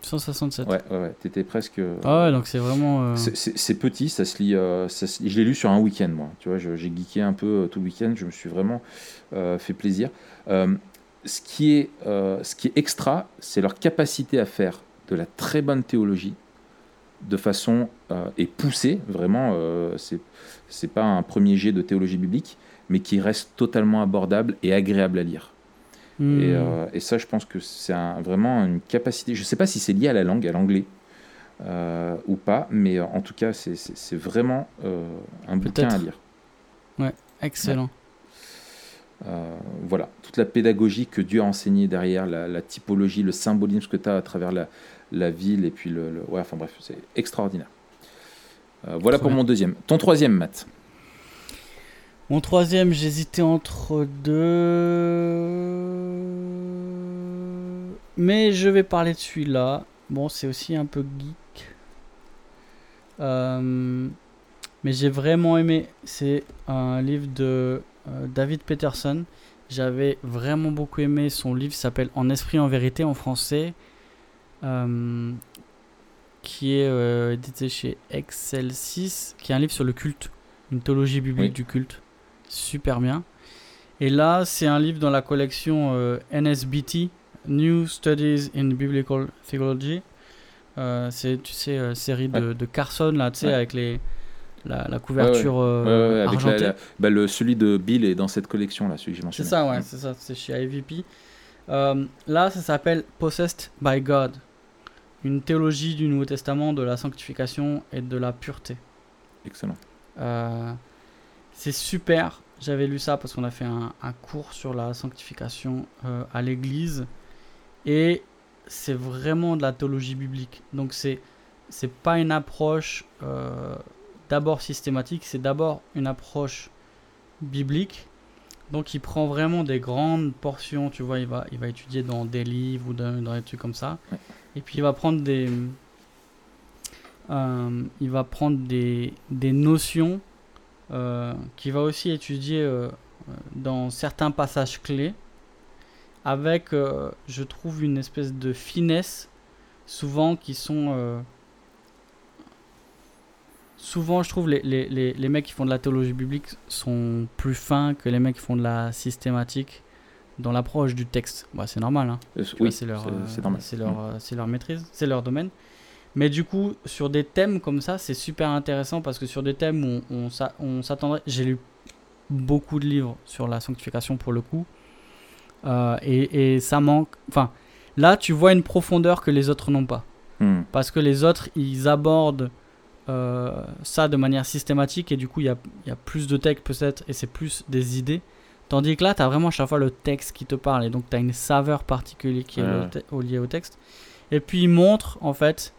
167. Ouais, ouais, ouais. t'étais presque. Ah ouais, donc c'est vraiment. Euh, c'est petit, ça se lit. Ça Je l'ai lu sur un week-end, moi. Tu vois, j'ai geeké un peu tout le week-end. Je me suis vraiment fait plaisir. ce qui est, ce qui est extra, c'est leur capacité à faire de la très bonne théologie de façon euh, et poussée, vraiment, euh, c'est c'est pas un premier jet de théologie biblique, mais qui reste totalement abordable et agréable à lire. Hmm. Et, euh, et, ça, je pense que c'est vraiment une capacité. Je ne sais pas si c'est lié à la langue, à l'anglais, ou pas, mais en tout cas, c'est vraiment un bouquin à lire. Ouais, excellent. voilà, toute la pédagogie que Dieu a enseignée derrière, la, la typologie, le symbolisme que tu as à travers la, la ville et puis le. Ouais, enfin bref, c'est extraordinaire. Euh, voilà pour mon deuxième. Ton troisième, Matt Mon troisième, j'hésitais entre deux. Mais je vais parler de celui-là. Bon, c'est aussi un peu geek. Euh, mais j'ai vraiment aimé. C'est un livre de euh, David Peterson. J'avais vraiment beaucoup aimé son livre. s'appelle En esprit, en vérité en français. Euh, qui est édité chez Excel 6, qui est un livre sur le culte, une théologie biblique du culte. Super bien. Et là, c'est un livre dans la collection euh, NSBT, New Studies in Biblical Theology. Euh, c'est, tu sais, euh, série de, Ouais. de Carson, là, tu sais, Ouais. avec les, la, la couverture Ouais, euh, ouais, avec la- argentée. la- bah, le, celui de Bill est dans cette collection là, celui que j'ai C'est mentionné. ça, ouais, c'est ça, c'est chez IVP. Là, ça s'appelle Possessed by God, une théologie du Nouveau Testament de la sanctification et de la pureté. Excellent. C'est super. J'avais lu ça parce qu'on a fait un, un cours sur la sanctification euh, à l'église. Et c'est vraiment de la théologie biblique. Donc c'est c'est pas une approche euh, d'abord systématique, c'est d'abord une approche biblique. Donc il prend vraiment des grandes portions, tu vois, il va, il va étudier dans des livres ou dans, dans des trucs comme ça. Ouais. Et puis il va prendre des, euh, il va prendre des, des notions euh, qu'il va aussi étudier euh, dans certains passages clés avec, euh, je trouve, une espèce de finesse, souvent qui sont... euh, souvent, je trouve, les, les, les, les mecs qui font de la théologie biblique sont plus fins que les mecs qui font de la systématique dans l'approche du texte. Bah, c'est normal, hein. Oui, c'est leur, euh, leur, c'est leur maîtrise, c'est leur domaine. Mais du coup, sur des thèmes comme ça, c'est super intéressant parce que sur des thèmes où on, on s'a- on s'attendrait. J'ai lu beaucoup de livres sur la sanctification pour le coup. Euh, et, et ça manque. Enfin, là, tu vois une profondeur que les autres n'ont pas. Hmm. Parce que les autres, ils abordent euh, ça de manière systématique et du coup, il y a, y a plus de texte peut-être et c'est plus des idées. Tandis que là, tu as vraiment à chaque fois le texte qui te parle et donc tu as une saveur particulière qui est Ouais, liée au texte. Et puis, il montre en fait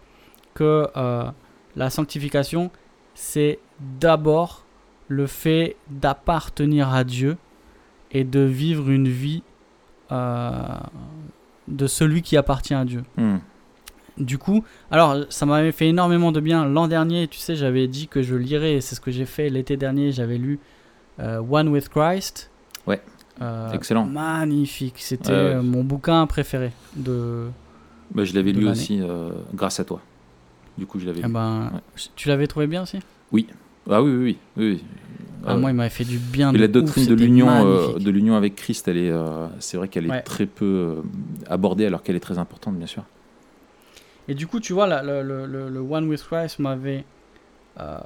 que euh, la sanctification, c'est d'abord le fait d'appartenir à Dieu et de vivre une vie euh, de celui qui appartient à Dieu. Hmm. Du coup, alors ça m'avait fait énormément de bien. L'an dernier, tu sais, j'avais dit que je lirais, et c'est ce que j'ai fait l'été dernier. J'avais lu euh, One with Christ. Ouais. Euh, Excellent. Magnifique. C'était Ouais, ouais. mon bouquin préféré. De... Bah, je l'avais lu aussi grâce à toi. Du coup, je l'avais Eh ben, Ouais. Tu l'avais trouvé bien aussi? Ah oui, oui, oui. oui, oui. Ah, Euh, Moi, il m'avait fait du bien. et de la ouf, doctrine de l'union, euh, de l'union avec Christ, elle est, euh, c'est vrai qu'elle est Ouais. très peu abordée alors qu'elle est très importante, bien sûr. Et du coup, tu vois, là, le, le- le- le One with Christ m'avait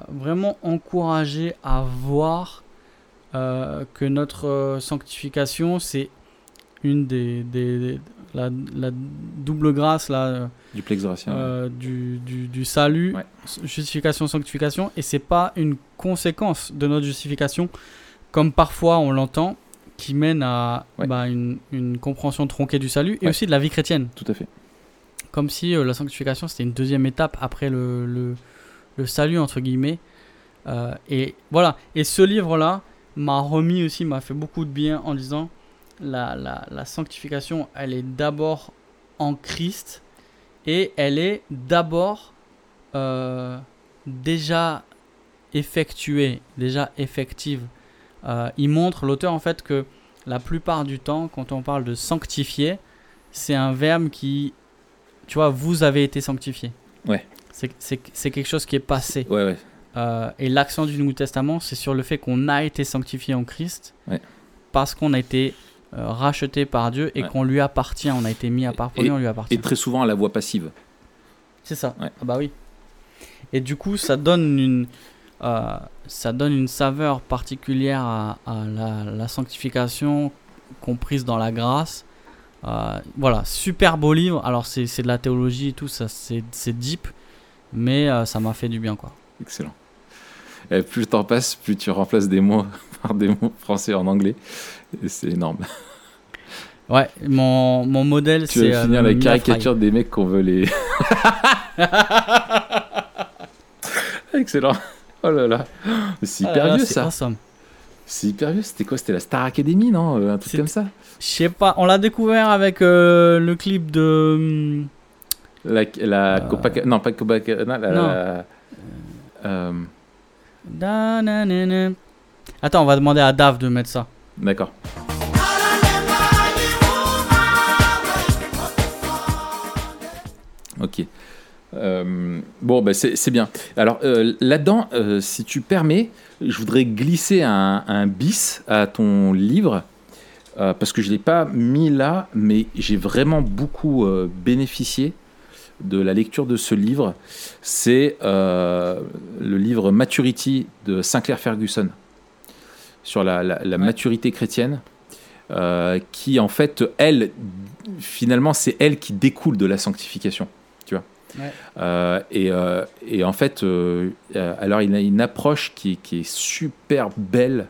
vraiment encouragé à voir que notre sanctification, c'est une des, des- des- la, la double grâce là, euh, Duplex gracieux. euh, du, du, du salut, Ouais. justification, sanctification, et c'est pas une conséquence de notre justification, comme parfois on l'entend, qui mène à Ouais. bah, une, une compréhension tronquée du salut et Ouais. aussi de la vie chrétienne Tout à fait. comme si euh, la sanctification c'était une deuxième étape après le, le, le salut entre guillemets Euh, et voilà et ce livre là m'a remis aussi m'a fait beaucoup de bien en disant la, la, la sanctification elle est d'abord en Christ et elle est d'abord euh, déjà effectuée déjà effective Euh, il montre l'auteur en fait que la plupart du temps quand on parle de sanctifier c'est un verbe qui tu vois, vous avez été sanctifié. Ouais. C'est quelque chose qui est passé. Ouais, ouais. Euh, et l'accent du Nouveau Testament, c'est sur le fait qu'on a été sanctifié en Christ Ouais. parce qu'on a été euh, racheté par Dieu et Ouais. qu'on lui appartient. On a été mis à part pour Et- lui, on lui appartient. Et très souvent à la voix passive. C'est ça. Ouais. Ah bah oui. Et du coup, ça donne une, euh, ça donne une saveur particulière à, à la, la sanctification comprise dans la grâce. Euh, voilà, super beau livre. Alors c'est de la théologie et tout, ça c'est c'est deep, mais ça m'a fait du bien quoi. Excellent. Et plus le temps passe, plus tu remplaces des mots par des mots français en anglais. C'est énorme. Ouais, mon, mon modèle Tu c'est. vas euh, finir le la caricature des mecs qu'on veut les. Excellent. Oh là là. C'est Fry. hyper Ah là vieux ça. awesome. C'est hyper vieux. C'était quoi? C'était la Star Academy, non? Euh, Un truc comme ça Je sais pas, on l'a découvert avec euh, le clip de. hum, La, la Euh, Copaca- Non, pas Copacabana. La, Non. la- euh. Attends, on va demander à Dave de mettre ça. D'accord. Ok. Euh, bon, bah, c'est bien. Alors euh, là-dedans, euh, si tu permets, je voudrais glisser un, un bis à ton livre, parce que je ne l'ai pas mis là, mais j'ai vraiment beaucoup bénéficié de la lecture de ce livre, c'est le livre Maturity de Sinclair Ferguson sur la, maturité chrétienne, qui en fait, elle, finalement, c'est elle qui découle de la sanctification. Tu vois et, et, en fait, alors il a une approche qui, qui est super belle,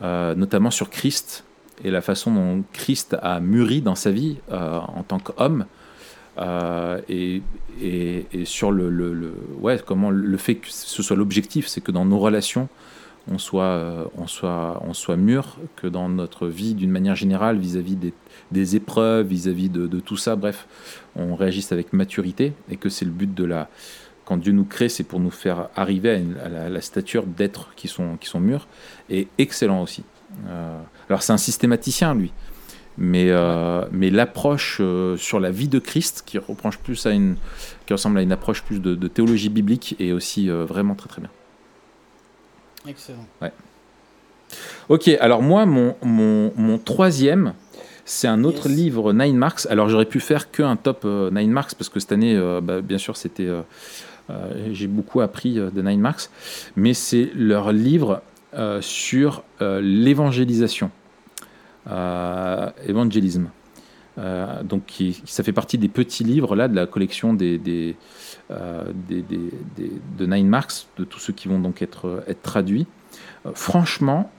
notamment sur Christ et la façon dont Christ a mûri dans sa vie euh, en tant qu'homme. Euh, et, et, sur le, le, ouais, comment le fait que ce soit l'objectif, c'est que dans nos relations, on soit, euh, on soit, on soit mûr, que dans notre vie d'une manière générale, vis-à-vis des, épreuves, vis-à-vis de, de, tout ça, bref, on réagisse avec maturité et que c'est le but de la. Quand Dieu nous crée, c'est pour nous faire arriver à, la, stature d'êtres qui sont, qui sont mûrs et excellent aussi. Euh, alors c'est un systématicien, lui. Mais, euh, mais l'approche sur la vie de Christ, qui, plus à une, qui ressemble à une approche plus de, théologie biblique, est aussi vraiment très très bien. Excellent. Ouais. Ok, alors moi, mon, mon, mon troisième, c'est un autre livre, Nine Marks. Alors j'aurais pu faire qu'un top Nine Marks, parce que cette année, bah, bien sûr, c'était... j'ai beaucoup appris de Nine Marks, mais c'est leur livre euh, sur euh, l'évangélisation, euh, évangélisme. donc, qui, ça fait partie des petits livres là de la collection des, des, des, de Nine Marks, de tous ceux qui vont donc être, être traduits. franchement,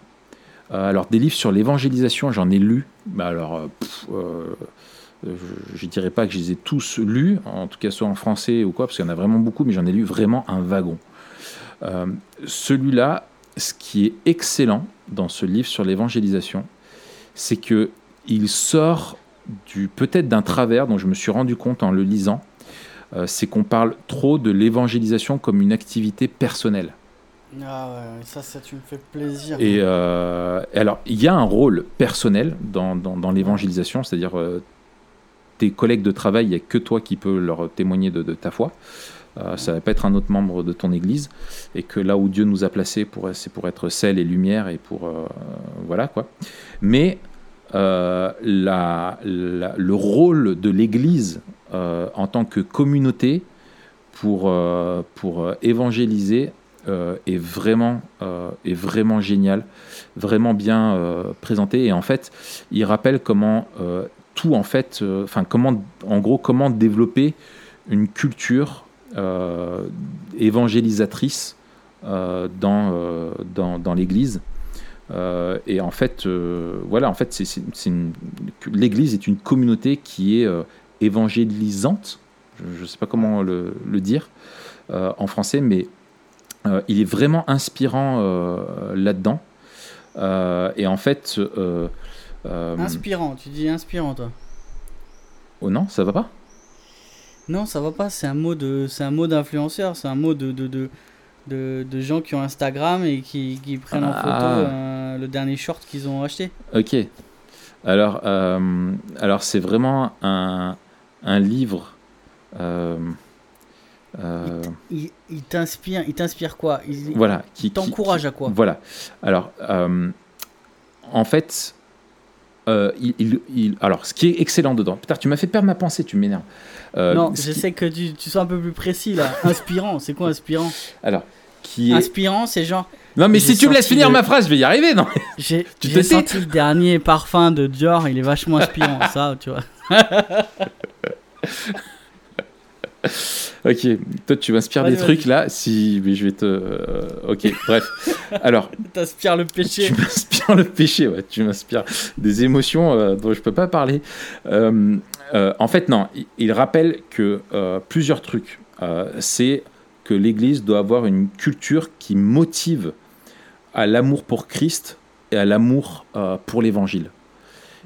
alors des livres sur l'évangélisation, j'en ai lu. Bah, alors, je ne dirais pas que je les ai tous lus, en tout cas soit en français ou quoi, parce qu'il y en a vraiment beaucoup, mais j'en ai lu vraiment un wagon. Celui-là, ce qui est excellent dans ce livre sur l'évangélisation, c'est que il sort peut-être d'un travers dont je me suis rendu compte en le lisant, euh, c'est qu'on parle trop de l'évangélisation comme une activité personnelle. Ah ouais, ça, ça tu me fais plaisir. Et euh, alors, il y a un rôle personnel dans, dans, l'évangélisation, c'est-à-dire euh, tes collègues de travail, il n'y a que toi qui peux leur témoigner de, de ta foi. Euh, ça va pas être un autre membre de ton Église, et que là où Dieu nous a placés, c'est pour être sel et lumière, et pour euh, voilà quoi. Mais euh, le rôle de l'Église en tant que communauté pour, pour évangéliser est, vraiment, est vraiment génial, vraiment bien présenté. Et en fait, il rappelle comment tout, en fait, enfin, comment, en gros, comment développer une culture euh, évangélisatrice euh, dans, euh, dans, dans l'Église. et en fait, voilà, en fait, l'Église est une communauté qui est évangélisante. Je ne sais pas comment le, le dire en français, mais il est vraiment inspirant là-dedans. et en fait. inspirant, tu dis inspirant, toi Oh non, ça va pas? Non, ça va pas. C'est un mot de, c'est un mot d'influenceur. C'est un mot de de, de, de, gens qui ont Instagram et qui, qui prennent en photo ah. euh, le dernier short qu'ils ont acheté. Ok. Alors, euh, alors c'est vraiment un, un livre. Euh, il, il, t'inspire, il t'inspire quoi? Il, Voilà. Qui t'encourage à quoi? Voilà. Alors, en fait, euh, il, alors, ce qui est excellent dedans, putain, tu m'as fait perdre ma pensée, tu m'énerves. Euh, non, je sais que tu, tu sois un peu plus précis là. Inspirant, c'est quoi inspirant? Alors, qui est... Inspirant, c'est genre. Non, mais si tu me laisses finir ma phrase, je vais y arriver, non J'ai senti le dernier parfum de Dior, il est vachement inspirant, ça, tu vois. ok, toi tu m'inspires des trucs là, si mais je vais te. Euh, ok, bref. Alors. T'inspires le péché. Tu m'inspires le péché, ouais. Tu m'inspires des émotions euh, dont je peux pas parler. Euh, en fait, non. Il, rappelle que plusieurs trucs. C'est que l'Église doit avoir une culture qui motive à l'amour pour Christ et à l'amour pour l'Évangile.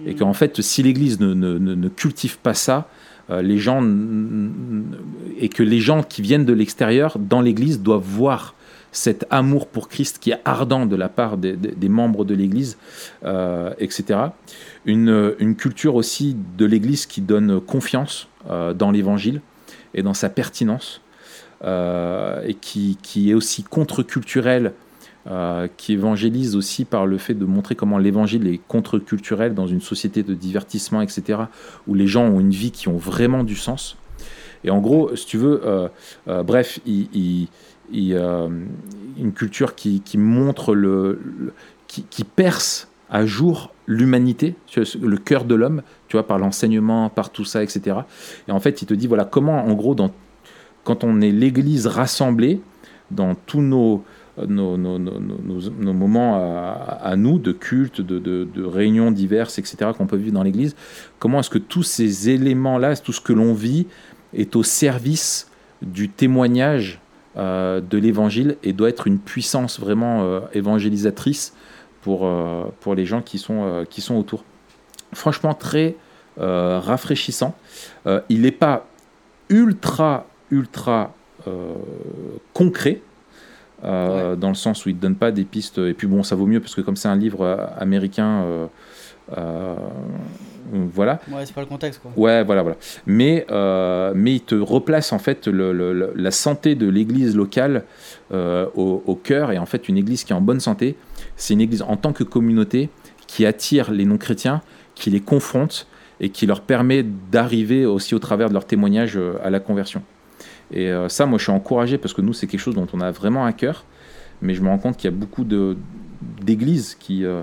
Et mm. qu'en fait, si l'Église ne, ne, ne, cultive pas ça, les gens et que les gens qui viennent de l'extérieur dans l'Église doivent voir cet amour pour Christ qui est ardent de la part des, membres de l'Église, euh, etc. Une, culture aussi de l'Église qui donne confiance euh, dans l'Évangile et dans sa pertinence, et qui, est aussi contre-culturelle euh, qui évangélise aussi par le fait de montrer comment l'évangile est contre-culturel dans une société de divertissement, etc., où les gens ont une vie qui ont vraiment du sens. Et en gros, si tu veux, euh, euh, bref, une culture qui, montre le, qui, perce à jour l'humanité, le cœur de l'homme, tu vois, par l'enseignement, par tout ça, etc. Et en fait, il te dit voilà comment, en gros, quand on est l'Église rassemblée dans tous nos nos, nos, moments à, nous de culte, de, de, de réunions diverses, etc., qu'on peut vivre dans l'Église, comment est-ce que tous ces éléments-là, tout ce que l'on vit, est au service du témoignage euh, de l'Évangile et doit être une puissance vraiment euh, évangélisatrice pour, euh, pour les gens qui sont, euh, qui sont autour. Franchement, très euh, rafraîchissant. Euh, il n'est pas ultra, ultra euh, concret. Euh, dans le sens où il ne donne pas des pistes et puis bon ça vaut mieux parce que comme c'est un livre euh, américain euh, euh, voilà Ouais, c'est pas le contexte quoi. Ouais, voilà, voilà. Mais, mais il te replace en fait le- le- le- la santé de l'église locale au, au cœur. Et en fait, une église qui est en bonne santé, c'est une église en tant que communauté qui attire les non-chrétiens, qui les confronte et qui leur permet d'arriver aussi au travers de leur témoignage à la conversion. Et euh, ça, moi, je suis encouragé parce que nous, c'est quelque chose dont on a vraiment à cœur. Mais je me rends compte qu'il y a beaucoup de- d'églises qui, euh,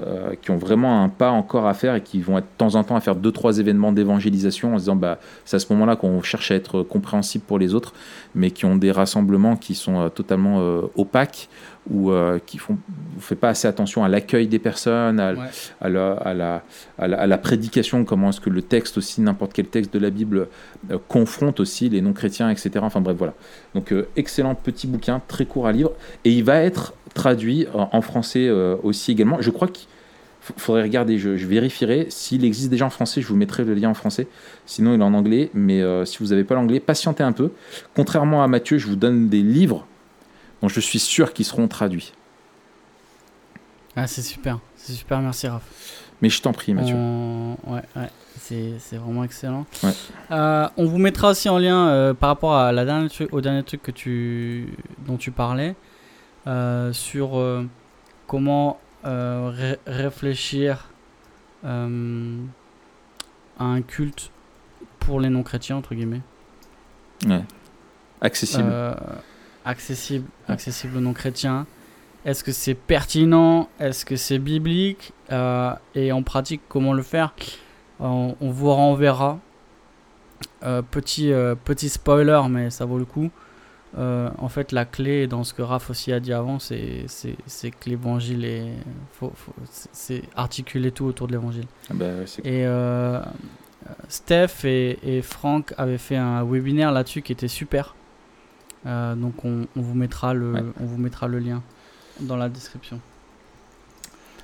euh, qui ont vraiment un pas encore à faire et qui vont être de temps en temps à faire deux trois événements d'évangélisation en se disant bah c'est à ce moment-là qu'on cherche à être compréhensible pour les autres mais qui ont des rassemblements qui sont euh, totalement opaques ou euh, qui font on fait pas assez attention à l'accueil des personnes à, Ouais. à la, à, la, à, la, à la prédication comment est-ce que le texte aussi n'importe quel texte de la Bible euh, confronte aussi les non chrétiens etc enfin bref voilà donc euh, excellent petit bouquin très court à lire et il va être traduit en, en français euh, aussi également je crois qu'il faudrait regarder, je, je vérifierai. S'il existe déjà en français, je vous mettrai le lien en français. Sinon, il est en anglais. Mais euh, si vous n'avez pas l'anglais, patientez un peu. Contrairement à Mathieu, je vous donne des livres dont je suis sûr qu'ils seront traduits. Ah, c'est super. C'est super, merci Raph. Mais je t'en prie, Mathieu. On- Ouais, ouais. C'est vraiment excellent. Ouais. Euh, on vous mettra aussi en lien euh, par rapport à la dernière au dernier truc que tu, dont tu parlais euh, sur euh, comment euh, ré- réfléchir euh, à un culte pour les non-chrétiens, entre guillemets. Ouais. Accessible. Euh, accessible, accessible aux non-chrétiens. Est-ce que c'est pertinent? Est-ce que c'est biblique? Euh, Et en pratique, comment le faire? On, on vous renverra. Euh, petit, euh, petit spoiler, mais ça vaut le coup. Euh, en fait, la clé dans ce que Raph aussi a dit avant, c'est c'est- c'est que l'évangile est. faut- faut- c'est- articuler tout autour de l'évangile. Ah bah, c'est- Et euh, Steph et, et Franck avaient fait un webinaire là-dessus qui était super. Euh, donc on, on vous mettra le, Ouais. on vous mettra le lien dans la description.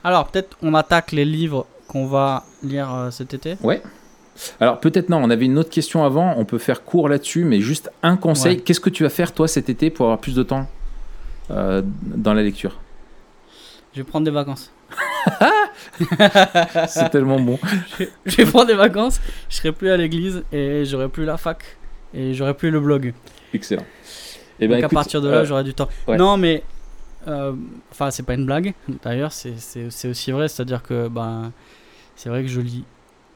Alors peut-être on attaque les livres qu'on va lire cet été. Ouais. Alors peut-être non, on avait une autre question avant, on peut faire court là-dessus, mais juste un conseil. Ouais. Qu'est-ce que tu vas faire toi cet été pour avoir plus de temps euh, dans la lecture? Je vais prendre des vacances. C'est tellement bon. je vais prendre des vacances. Je serai plus à l'église et j'aurai plus la fac et j'aurai plus le blog. Excellent. Et ben, Donc à partir de là, euh, j'aurai du temps. ouais. Non, mais euh, enfin, c'est pas une blague. D'ailleurs, c'est aussi vrai. C'est-à-dire que ben, c'est vrai que je lis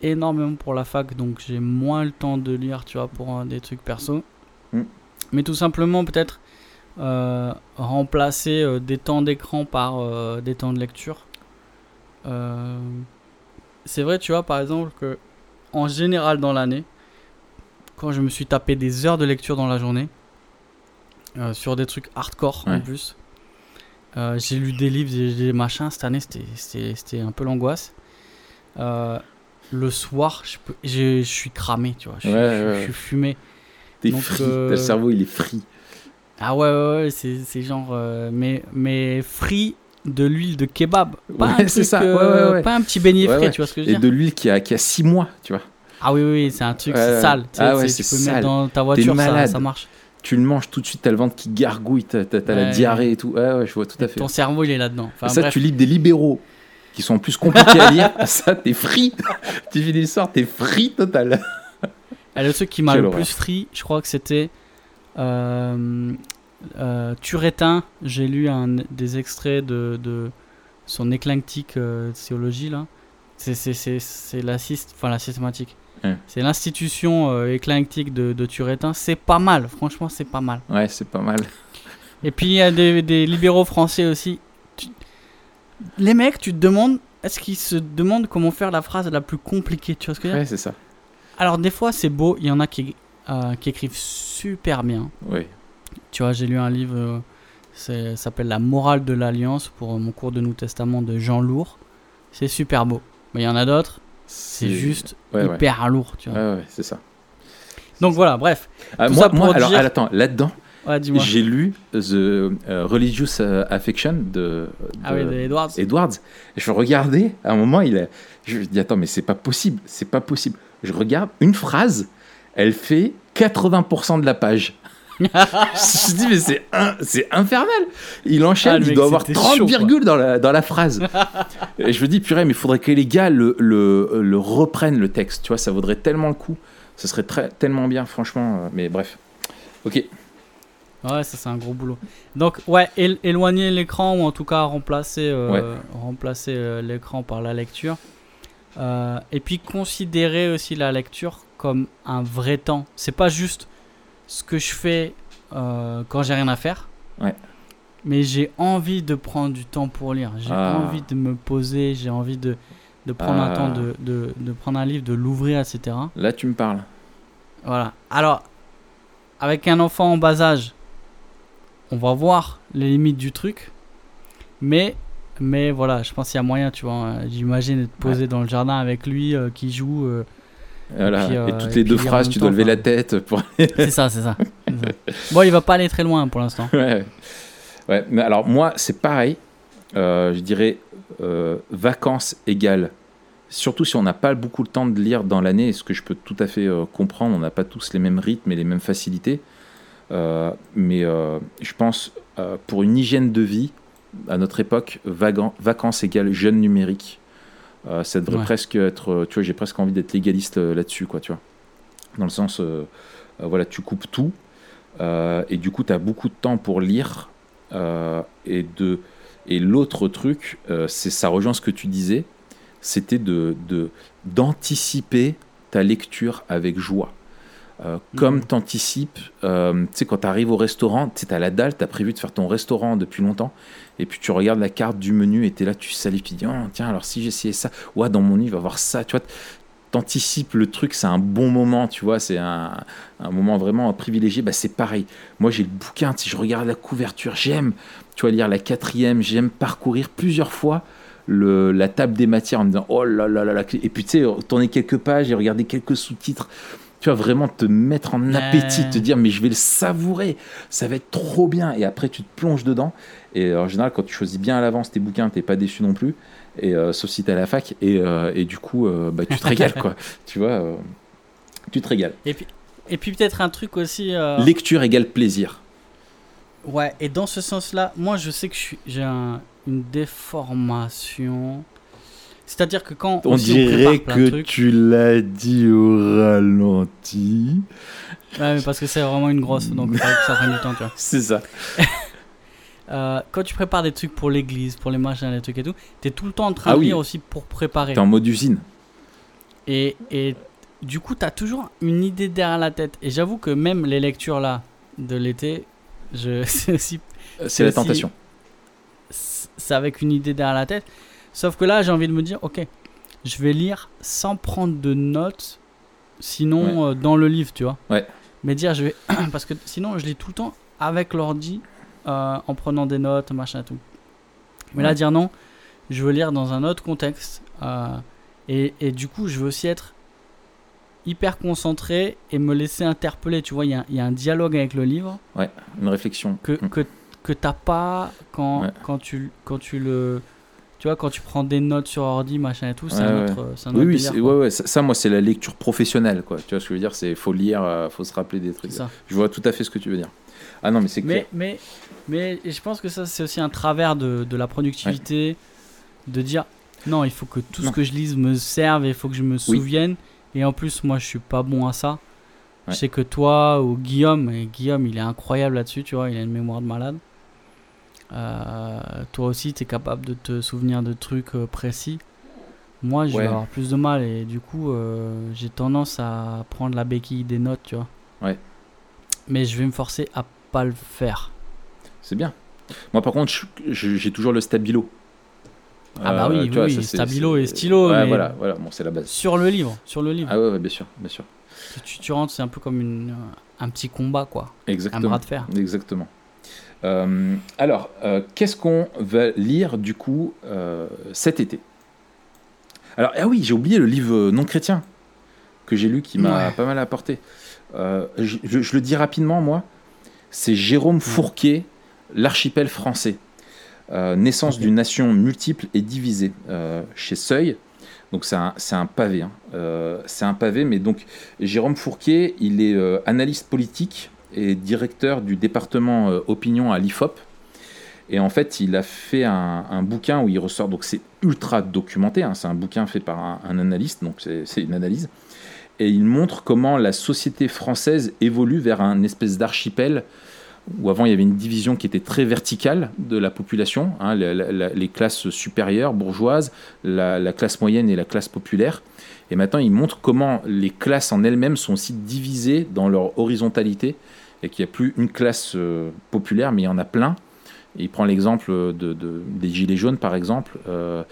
énormément pour la fac, donc j'ai moins le temps de lire, tu vois, pour des trucs perso. Mm. Mais tout simplement, peut-être euh, remplacer euh, des temps d'écran par euh, des temps de lecture. C'est vrai, tu vois, par exemple, que en général dans l'année, quand je me suis tapé des heures de lecture dans la journée, sur des trucs hardcore en plus, j'ai lu des livres, des, des machins. Cette année, c'était un peu l'angoisse. Euh, le soir, je peux- je je suis cramé, tu vois. Je suis, Ouais, je fumé. T'es free, euh, le cerveau il est free. Ah ouais, ouais, ouais, c'est genre. euh, mais, mais free de l'huile de kebab. Pas Ouais, un c'est truc, ça, euh, ouais. Pas un petit beignet frais, tu vois ce que je veux Et dire de l'huile qui a, qui a 6 mois, tu vois. Ah oui, oui, c'est un truc, c'est sale. Tu, sais, Ah ouais, c'est- tu peux le mettre sale. dans ta voiture, ça, marche. Tu le manges tout de suite, t'as le ventre qui gargouille, t'as la diarrhée et tout. Ouais, ouais, je vois tout à fait. Ton cerveau, il est là-dedans. Enfin, Et ça, bref. tu lis des libéraux qui sont en plus compliqués à lire. Ça, t'es free. tu finis le soir, t'es free total. Et le truc qui m'a le plus free, je crois que c'était euh, euh, Turetin. J'ai lu un, des extraits de, de son éclectique euh, théologie là. C'est c'est c'est c'est la enfin la systématique. C'est l'institution euh, éclectique de, de Turetin. C'est pas mal, franchement, c'est pas mal. Ouais, c'est pas mal. Et puis il y a des, des libéraux français aussi. Les mecs, tu te demandes, est-ce qu'ils se demandent comment faire la phrase la plus compliquée Tu vois ce que je veux dire Ouais, c'est ça. Alors des fois c'est beau, il y en a qui, euh, qui écrivent super bien. Oui. Tu vois, j'ai lu un livre, euh, c'est- ça s'appelle La morale de l'alliance pour euh, mon cours de Nouveau Testament de Jean Lourd. C'est super beau. Mais il y en a d'autres, c'est juste Ouais, ouais. hyper lourd, tu vois. Ouais, ouais, c'est ça. Donc voilà, bref. Ah, Tout moi, ça pour moi, alors, dire- ah, attends, là-dedans, Ouais, dis-moi. j'ai lu The euh, Religious euh, Affection de, de Ah oui, de Edwards. Edwards. Et je regardais, à un moment, il a, je me dis, attends, mais c'est pas possible, c'est pas possible. Je regarde, une phrase, elle fait 80% de la page. je me dis, mais c'est un- c'est infernal. Il enchaîne, Ah, il doit avoir c'était 30 chaud, quoi. virgules dans la, dans la phrase. Et je me dis, purée, mais il faudrait que les gars le, le, le reprennent, le texte. Tu vois, ça vaudrait tellement le coup. Ce serait très, tellement bien, franchement. euh, Mais bref. Ok. Ouais, ça c'est un gros boulot. Donc ouais, él- éloigner l'écran ou en tout cas remplacer, euh, remplacer euh, l'écran par la lecture. Euh, et puis considérer aussi la lecture comme un vrai temps. C'est pas juste ce que je fais quand j'ai rien à faire. Ouais. Mais j'ai envie de prendre du temps pour lire. J'ai Ah. envie de me poser. J'ai envie de, de prendre un Ah. temps de, de, de prendre un livre, de l'ouvrir, etc. Là, tu me parles. Voilà. Alors, avec un enfant en bas âge, on va voir les limites du truc. Mais, mais voilà, je pense qu'il y a moyen, tu vois. euh, J'imagine être posé dans le jardin avec lui euh, qui joue. euh, Voilà. puis, euh, et toutes et les deux phrases, tu dois lever la tête pour. c'est ça, c'est ça. Bon, il va pas aller très loin pour l'instant. ouais. ouais. Mais alors, moi, c'est pareil. Je dirais vacances égales. Surtout si on n'a pas beaucoup le temps de lire dans l'année, ce que je peux tout à fait comprendre, on n'a pas tous les mêmes rythmes et les mêmes facilités. Euh, mais euh, je pense, euh, pour une hygiène de vie, à notre époque, vagan- vacances égales jeune numérique. Euh, ça devrait Ouais. presque être, tu vois, j'ai presque envie d'être légaliste euh, là-dessus, quoi, tu vois. Dans le sens, euh, voilà, tu coupes tout, et du coup, tu as beaucoup de temps pour lire. et de, et l'autre truc, c'est ça rejoint ce que tu disais, c'était de, de- d'anticiper ta lecture avec joie. Euh, comme Mhm. t'anticipes, euh, tu sais, quand tu arrives au restaurant, tu t'as la dalle, t'as prévu de faire ton restaurant depuis longtemps, et puis tu regardes la carte du menu et t'es là, tu salives, tu dis, oh, tiens, alors si j'essayais ça, ouais, dans mon lit, il va avoir ça, tu vois, t'anticipes le truc, c'est un bon moment, tu vois, c'est un, moment vraiment privilégié, bah, c'est pareil. Moi, j'ai le bouquin, si je regarde la couverture, j'aime, tu vois, lire la quatrième, j'aime parcourir plusieurs fois la table des matières en me disant, oh là là là là, et puis tu sais, tourner quelques pages et regarder quelques sous-titres. Tu vas vraiment te mettre en appétit, Ouais. te dire mais je vais le savourer, ça va être trop bien. Et après tu te plonges dedans. Et euh, en général, quand tu choisis bien à l'avance tes bouquins, t'es pas déçu non plus. Et euh, sauf si t'es à la fac. Et, euh, et du coup, euh, bah, tu te régales quoi. Tu vois, tu te régales. Et puis, et puis peut-être un truc aussi. Lecture égale plaisir. Ouais, et dans ce sens-là, moi je sais que je suis- j'ai un- une déformation. C'est-à-dire que quand On dirait que trucs- tu l'as dit au ralenti. Ouais, mais parce que c'est vraiment une grosse, donc que ça prenne du temps, tu vois. C'est ça. Euh, quand tu prépares des trucs pour l'église, pour les machins, les trucs et tout, t'es tout le temps en train Ah de oui. lire aussi pour préparer. T'es en mode usine. Et, et du coup, t'as toujours une idée derrière la tête. Et j'avoue que même les lectures là de l'été, je c'est aussi C'est la tentation. c'est avec une idée derrière la tête. Sauf que là, j'ai envie de me dire, ok, je vais lire sans prendre de notes, sinon euh, dans le livre, tu vois. Ouais. Mais dire, je vais. Parce que sinon, je lis tout le temps avec l'ordi, euh, en prenant des notes, machin tout. Mais là, Ouais. dire non, je veux lire dans un autre contexte. euh, et, et du coup, je veux aussi être hyper concentré et me laisser interpeller. Tu vois, il y y a un dialogue avec le livre Une réflexion. que, Mm. que, que t'as pas quand, Ouais. quand, tu, quand tu le. Tu vois, quand tu prends des notes sur ordi, machin et tout, c'est Ouais, un ouais. autre, un Oui, autre oui, délire, ouais, ça, ça, moi, c'est la lecture professionnelle, quoi. Tu vois ce que je veux dire? C'est faut lire, euh, faut se rappeler des trucs. Ça. Je vois tout à fait ce que tu veux dire. Ah non, mais c'est clair. Mais, mais, mais je pense que ça, c'est aussi un travers de, de la productivité, de dire non, il faut que tout Non. ce que je lise me serve, il faut que je me souvienne. Et en plus, moi, je suis pas bon à ça. Je sais que toi ou Guillaume, et Guillaume, il est incroyable là-dessus, tu vois, il a une mémoire de malade. Euh, toi aussi, tu es capable de te souvenir de trucs euh, précis. moi je Ouais. vais avoir plus de mal et du coup euh, j'ai tendance à prendre la béquille des notes, tu vois. Ouais. Mais je vais me forcer à pas le faire. C'est bien. Moi, par contre, j'ai toujours le stabilo. Ah bah oui, Euh, oui, tu vois, oui, ça, c'est- stabilo et stylo, Ouais, mais- voilà, voilà. Bon, c'est la base. Sur le livre, sur le livre. Ah ouais, ouais, bien sûr, bien sûr. Tu, tu rentres, c'est un peu comme une, un petit combat, quoi. Un Exactement. bras de fer. Exactement. Euh, alors, euh, qu'est-ce qu'on va lire du coup euh, cet été? Alors, ah oui, j'ai oublié le livre non chrétien que j'ai lu qui m'a Ouais. pas mal apporté. Je, je- je le dis rapidement, moi. C'est Jérôme Fourquet, L'archipel français. Naissance d'une nation multiple et divisée chez Seuil. Donc c'est un, pavé. hein. C'est un pavé, mais donc Jérôme Fourquet, il est analyste politique et directeur du département euh, opinion à l'IFOP. Et en fait, il a fait un, bouquin où il ressort, donc c'est ultra documenté, hein, c'est un bouquin fait par un, analyste, donc c'est une analyse. Et il montre comment la société française évolue vers un espèce d'archipel où avant il y avait une division qui était très verticale de la population, hein, les classes supérieures, bourgeoises, la classe moyenne et la classe populaire. Et maintenant, il montre comment les classes en elles-mêmes sont aussi divisées dans leur horizontalité et qu'il n'y a plus une classe euh, populaire, mais il y en a plein. Et il prend l'exemple de, de- des Gilets jaunes, par exemple, euh,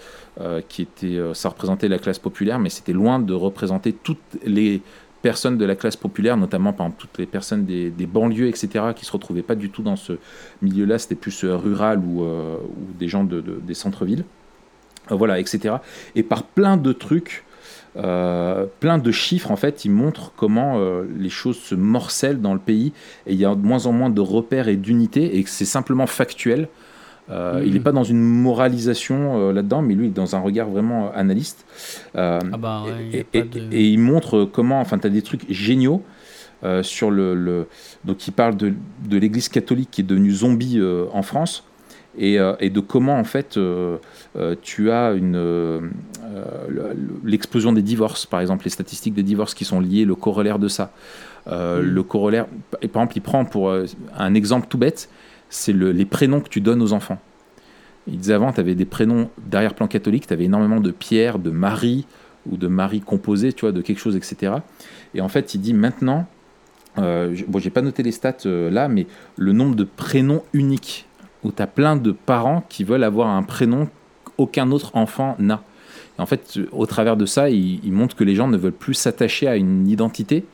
euh, qui était, ça représentait la classe populaire, mais c'était loin de représenter toutes les personnes de la classe populaire, notamment par exemple toutes les personnes des, banlieues, etc., qui se retrouvaient pas du tout dans ce milieu-là, c'était plus rural ou, ou des gens de, de- des centres-villes, voilà, etc. Et par plein de trucs, euh, plein de chiffres, en fait, ils montrent comment euh, les choses se morcellent dans le pays et il y a de moins en moins de repères et d'unités et que c'est simplement factuel. Euh, Mhm. Il n'est pas dans une moralisation là-dedans, mais lui, il est dans un regard vraiment analyste. Ah bah ouais, et, pas et- de- et il montre comment, enfin, tu as des trucs géniaux sur le, le- Donc, il parle de, de l'Église catholique qui est devenue zombie en France et, euh, et de comment, en fait, euh, euh, tu as une l'explosion des divorces, par exemple, les statistiques des divorces qui sont liées, le corollaire de ça. Euh, Mhm. Le corollaire, et par exemple, il prend pour euh, un exemple tout bête, c'est le- les prénoms que tu donnes aux enfants. Il disait avant, tu avais des prénoms d'arrière-plan catholique, tu avais énormément de Pierre, de Marie, ou de Marie composée, tu vois, de quelque chose, etc. Et en fait, il dit maintenant, euh, bon, j'ai pas noté les stats là, mais le nombre de prénoms uniques, où tu as plein de parents qui veulent avoir un prénom qu'aucun autre enfant n'a. Et en fait, au travers de ça, il, il montre que les gens ne veulent plus s'attacher à une identité,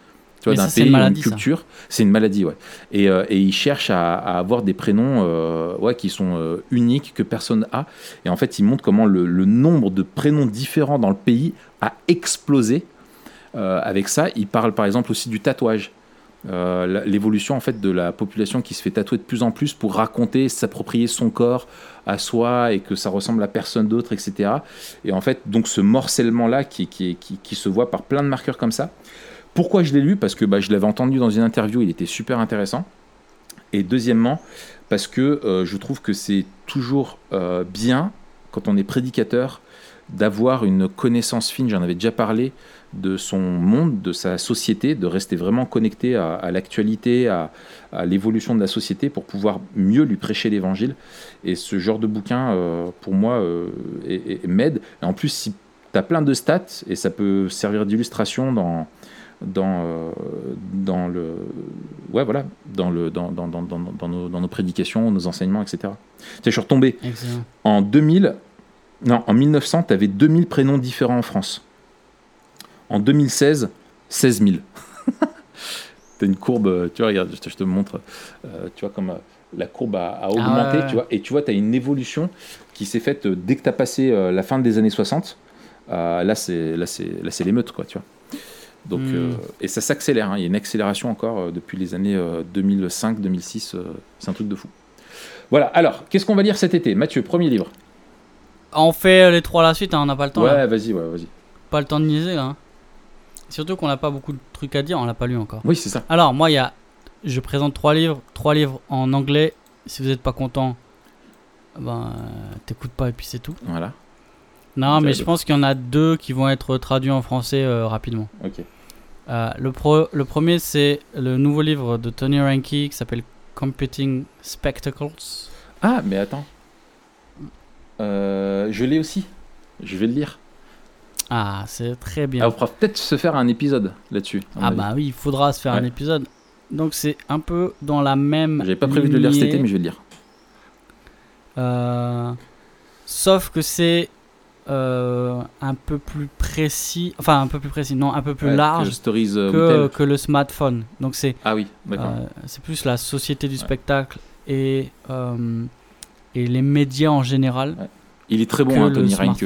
d'un une pays une maladie, ça. culture. C'est une maladie, ouais. Et, euh, et ils cherchent à, à avoir des prénoms euh, ouais, qui sont euh, uniques, que personne a. Et en fait, il montre comment le, le nombre de prénoms différents dans le pays a explosé. Euh, avec ça, il parle par exemple aussi du tatouage. Euh, L'évolution en fait de la population qui se fait tatouer de plus en plus pour raconter, s'approprier son corps à soi et que ça ressemble à personne d'autre, etc. Et en fait, donc ce morcellement là qui, qui, qui, qui se voit par plein de marqueurs comme ça. Pourquoi je l'ai lu? Parce que bah, je l'avais entendu dans une interview, il était super intéressant. Et deuxièmement, parce que euh, je trouve que c'est toujours euh, bien, quand on est prédicateur, d'avoir une connaissance fine, j'en avais déjà parlé, de son monde, de sa société, de rester vraiment connecté à, à l'actualité, à, à l'évolution de la société pour pouvoir mieux lui prêcher l'évangile. Et ce genre de bouquin, euh, pour moi, euh, m'aide. Et en plus, si tu as plein de stats, et ça peut servir d'illustration dans, dans, euh, dans le ouais voilà dans le dans, dans, dans, dans, dans nos, prédications nos enseignements etc tu sais, je suis retombé Excellent. en 2000 non en 1900 tu avais 2000 prénoms différents en France en 2016 16 000 t'as une courbe euh, tu vois regarde je te, je te montre euh, tu vois comme euh, la courbe a, a augmenté Ah ouais, ouais. tu vois et tu vois tu as une évolution qui s'est faite dès que tu as passé euh, la fin des années 60 euh, là c'est l'émeute quoi tu vois donc, Hmm. et ça s'accélère, hein. il y a une accélération encore depuis les années 2005-2006, c'est un truc de fou. Voilà, alors, qu'est-ce qu'on va lire cet été? Mathieu, premier livre. On fait les trois à la suite, hein, on n'a pas le temps. ouais, vas-y, ouais, vas-y. Pas le temps de niaiser là. hein. Surtout qu'on n'a pas beaucoup de trucs à dire, on l'a pas lu encore. Oui, c'est ça. Alors moi il y a, je présente trois livres, trois livres en anglais. Si vous n'êtes pas content, ben euh, t'écoutes pas et puis c'est tout. Voilà, Non mais je pense qu'il y en a deux qui vont être traduits en français euh, rapidement. ok. Euh, le, pro- le premier c'est le nouveau livre de Tony Reinke qui s'appelle Computing Spectacles. Ah, mais attends. Euh, je l'ai aussi. Je vais le lire. Ah, c'est très bien. Ah, on pourra peut-être se faire un épisode là-dessus. Ah avis. bah oui, il faudra se faire un épisode. Donc c'est un peu dans la même. J'avais pas prévu de le lire cet été, mais je vais le lire. euh, sauf que c'est euh, un peu plus précis. Enfin, un peu plus précis, non, un peu plus Ouais, large que Stories euh, que, le smartphone. Donc c'est Ah oui, c'est plus la société du spectacle et, et les médias en général. il est très bon, hein, Tony Reinke.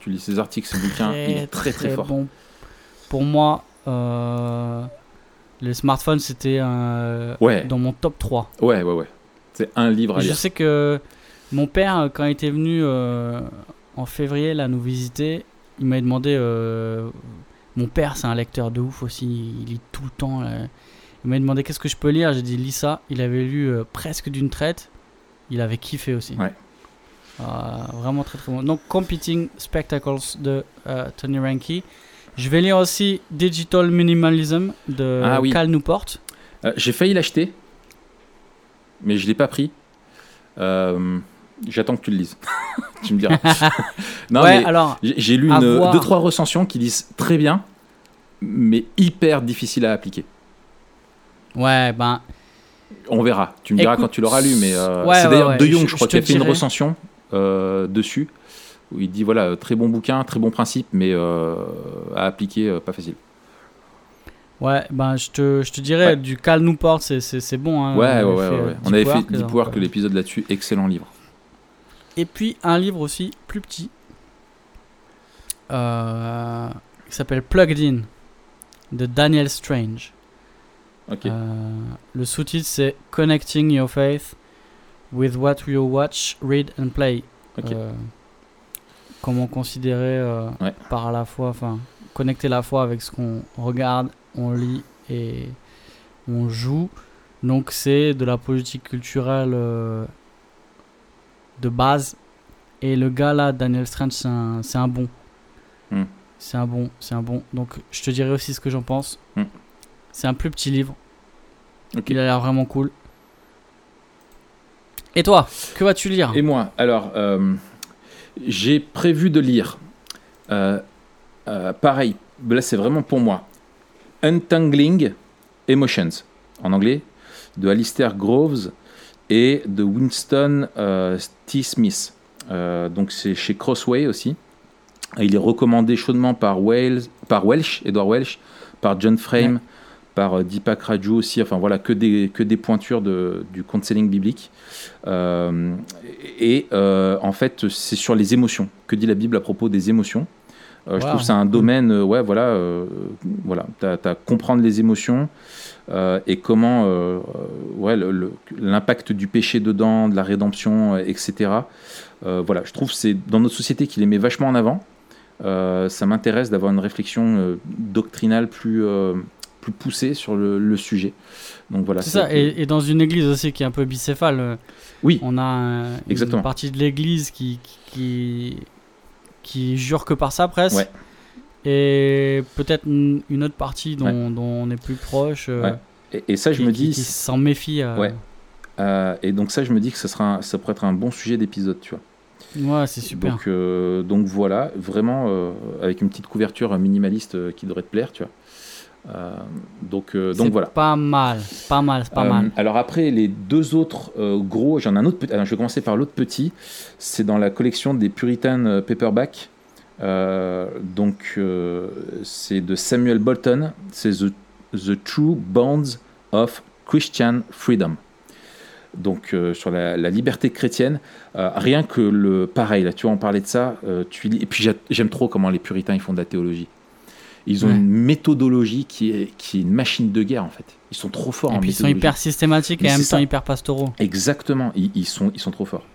Tu lis ses articles, ses bouquins, il est très très, fort. bon. Pour moi, euh, les smartphones, c'était Ouais, dans mon top 3. ouais, ouais, ouais. C'est un livre à Je lire. sais que mon père, quand il était venu euh, en février là, nous visiter, il m'avait demandé. euh, mon père, c'est un lecteur de ouf aussi, il lit tout le temps. là. Il m'a demandé qu'est-ce que je peux lire? J'ai dit lis ça. Il avait lu euh, presque d'une traite. Il avait kiffé aussi. Ouais. Ah, vraiment très très bon. Donc Competing Spectacles de euh, Tony Reinke. Je vais lire aussi Digital Minimalism de Ah oui. Cal Newport. Euh, J'ai failli l'acheter, mais je l'ai pas pris. Euh, J'attends que tu le lises. tu me diras. non, ouais, mais alors j'ai lu une, voir. deux trois recensions qui disent très bien, mais hyper difficile à appliquer. ouais, ben On verra. Tu me diras quand tu l'auras lu, mais euh, ouais, c'est ouais, d'ailleurs De Jong, je, je crois, qui a fait une recension euh, dessus où il dit voilà très bon bouquin, très bon principe, mais euh, à appliquer euh, pas facile. Ouais, ben je te, je te dirais, Ouais. du Cal Newport, c'est- bon. hein. ouais, ouais, ouais, fait, euh. On avait fait Deep Work, euh, l'épisode là-dessus, excellent livre. Et puis un livre aussi plus petit euh, qui s'appelle Plugged In de Daniel Strange. Euh, le sous-titre c'est Connecting Your Faith with what you watch, read and play. Euh, comment considérer euh, Ouais. par la foi, enfin connecter la foi avec ce qu'on regarde, on lit et on joue. Donc c'est de la politique culturelle euh, de base. Et le gars là, Daniel Strange, c'est un, un bon. Hmm. C'est un bon, c'est un bon. Donc je te dirai aussi ce que j'en pense. Hmm. C'est un plus petit livre. Ok. Il a l'air vraiment cool. Et toi, que vas-tu lire? Et moi, alors, euh, j'ai prévu de lire, euh, euh, pareil, là c'est vraiment pour moi, Untangling Emotions, en anglais, de Alistair Groves et de Winston T. Smith. Donc c'est chez Crossway aussi. Il est recommandé chaudement par, Wales, par Welsh, Edward Welsh, par John Frame, Ouais. Par euh, Deepak Raju aussi. Enfin voilà, que des, que des pointures de, du counseling biblique. Euh, et euh, en fait, c'est sur les émotions. Que dit la Bible à propos des émotions? Euh, Je trouve que c'est un domaine, ouais, voilà, voilà, t'as as comprendre les émotions et comment, ouais, l'impact du péché dedans, de la rédemption, etc. Voilà, je trouve que c'est dans notre société qu'il les met vachement en avant. Ça m'intéresse d'avoir une réflexion doctrinale plus, plus poussée sur le, le sujet. Donc voilà. C'est ça, et, et dans une église aussi qui est un peu bicéphale. euh, Oui. On a un- Exactement. une partie de l'église qui, qui, qui jure que par ça presque. Ouais. Et peut-être une autre partie dont, Ouais. dont on est plus proche. euh, Ouais. Et, et ça, je qui- me dis, qui s'en méfie. euh. Ouais. euh, et donc ça, je me dis que ça sera, un- ça pourrait être un bon sujet d'épisode, tu vois. Ouais, c'est super. Donc, donc voilà, vraiment avec une petite couverture minimaliste qui devrait te plaire, tu vois. Euh, donc, euh, donc voilà. Pas mal, pas mal, pas Euh, mal. Alors après, les deux autres euh, gros, j'en ai un autre petit. alors, je vais commencer par l'autre petit. C'est dans la collection des Puritan euh, Paperback. Euh, donc euh, c'est de Samuel Bolton. C'est the, the True Bonds of Christian Freedom. Donc euh, sur la, la liberté chrétienne, Euh, rien que le pareil là, tu vois, on parlait de ça. euh, tu lis, et puis j'a- j'aime trop comment les Puritains ils font de la théologie. Ils ont Ouais. une méthodologie qui est, qui est une machine de guerre en fait. Ils sont trop forts Et en puis ils sont hyper systématiques et en même temps hyper pastoraux. Exactement, ils, ils sont, ils sont trop forts.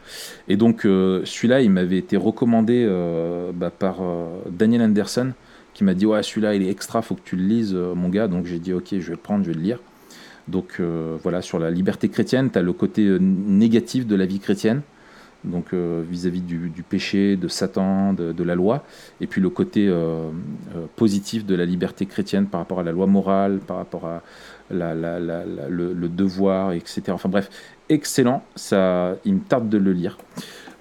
Et donc euh, celui-là, il m'avait été recommandé euh, bah, par euh, Daniel Anderson, qui m'a dit ouais celui-là il est extra, faut que tu le lises, mon gars. Donc j'ai dit ok, je vais le prendre, je vais le lire. Donc voilà, sur la liberté chrétienne, tu as le côté négatif de la vie chrétienne, donc euh, vis-à-vis du, du péché, de Satan, de, de la loi, et puis le côté euh, euh, positif de la liberté chrétienne par rapport à la loi morale, par rapport à la, la- la- la- le, le devoir, etc. Enfin bref, excellent, ça, il me tarde de le lire.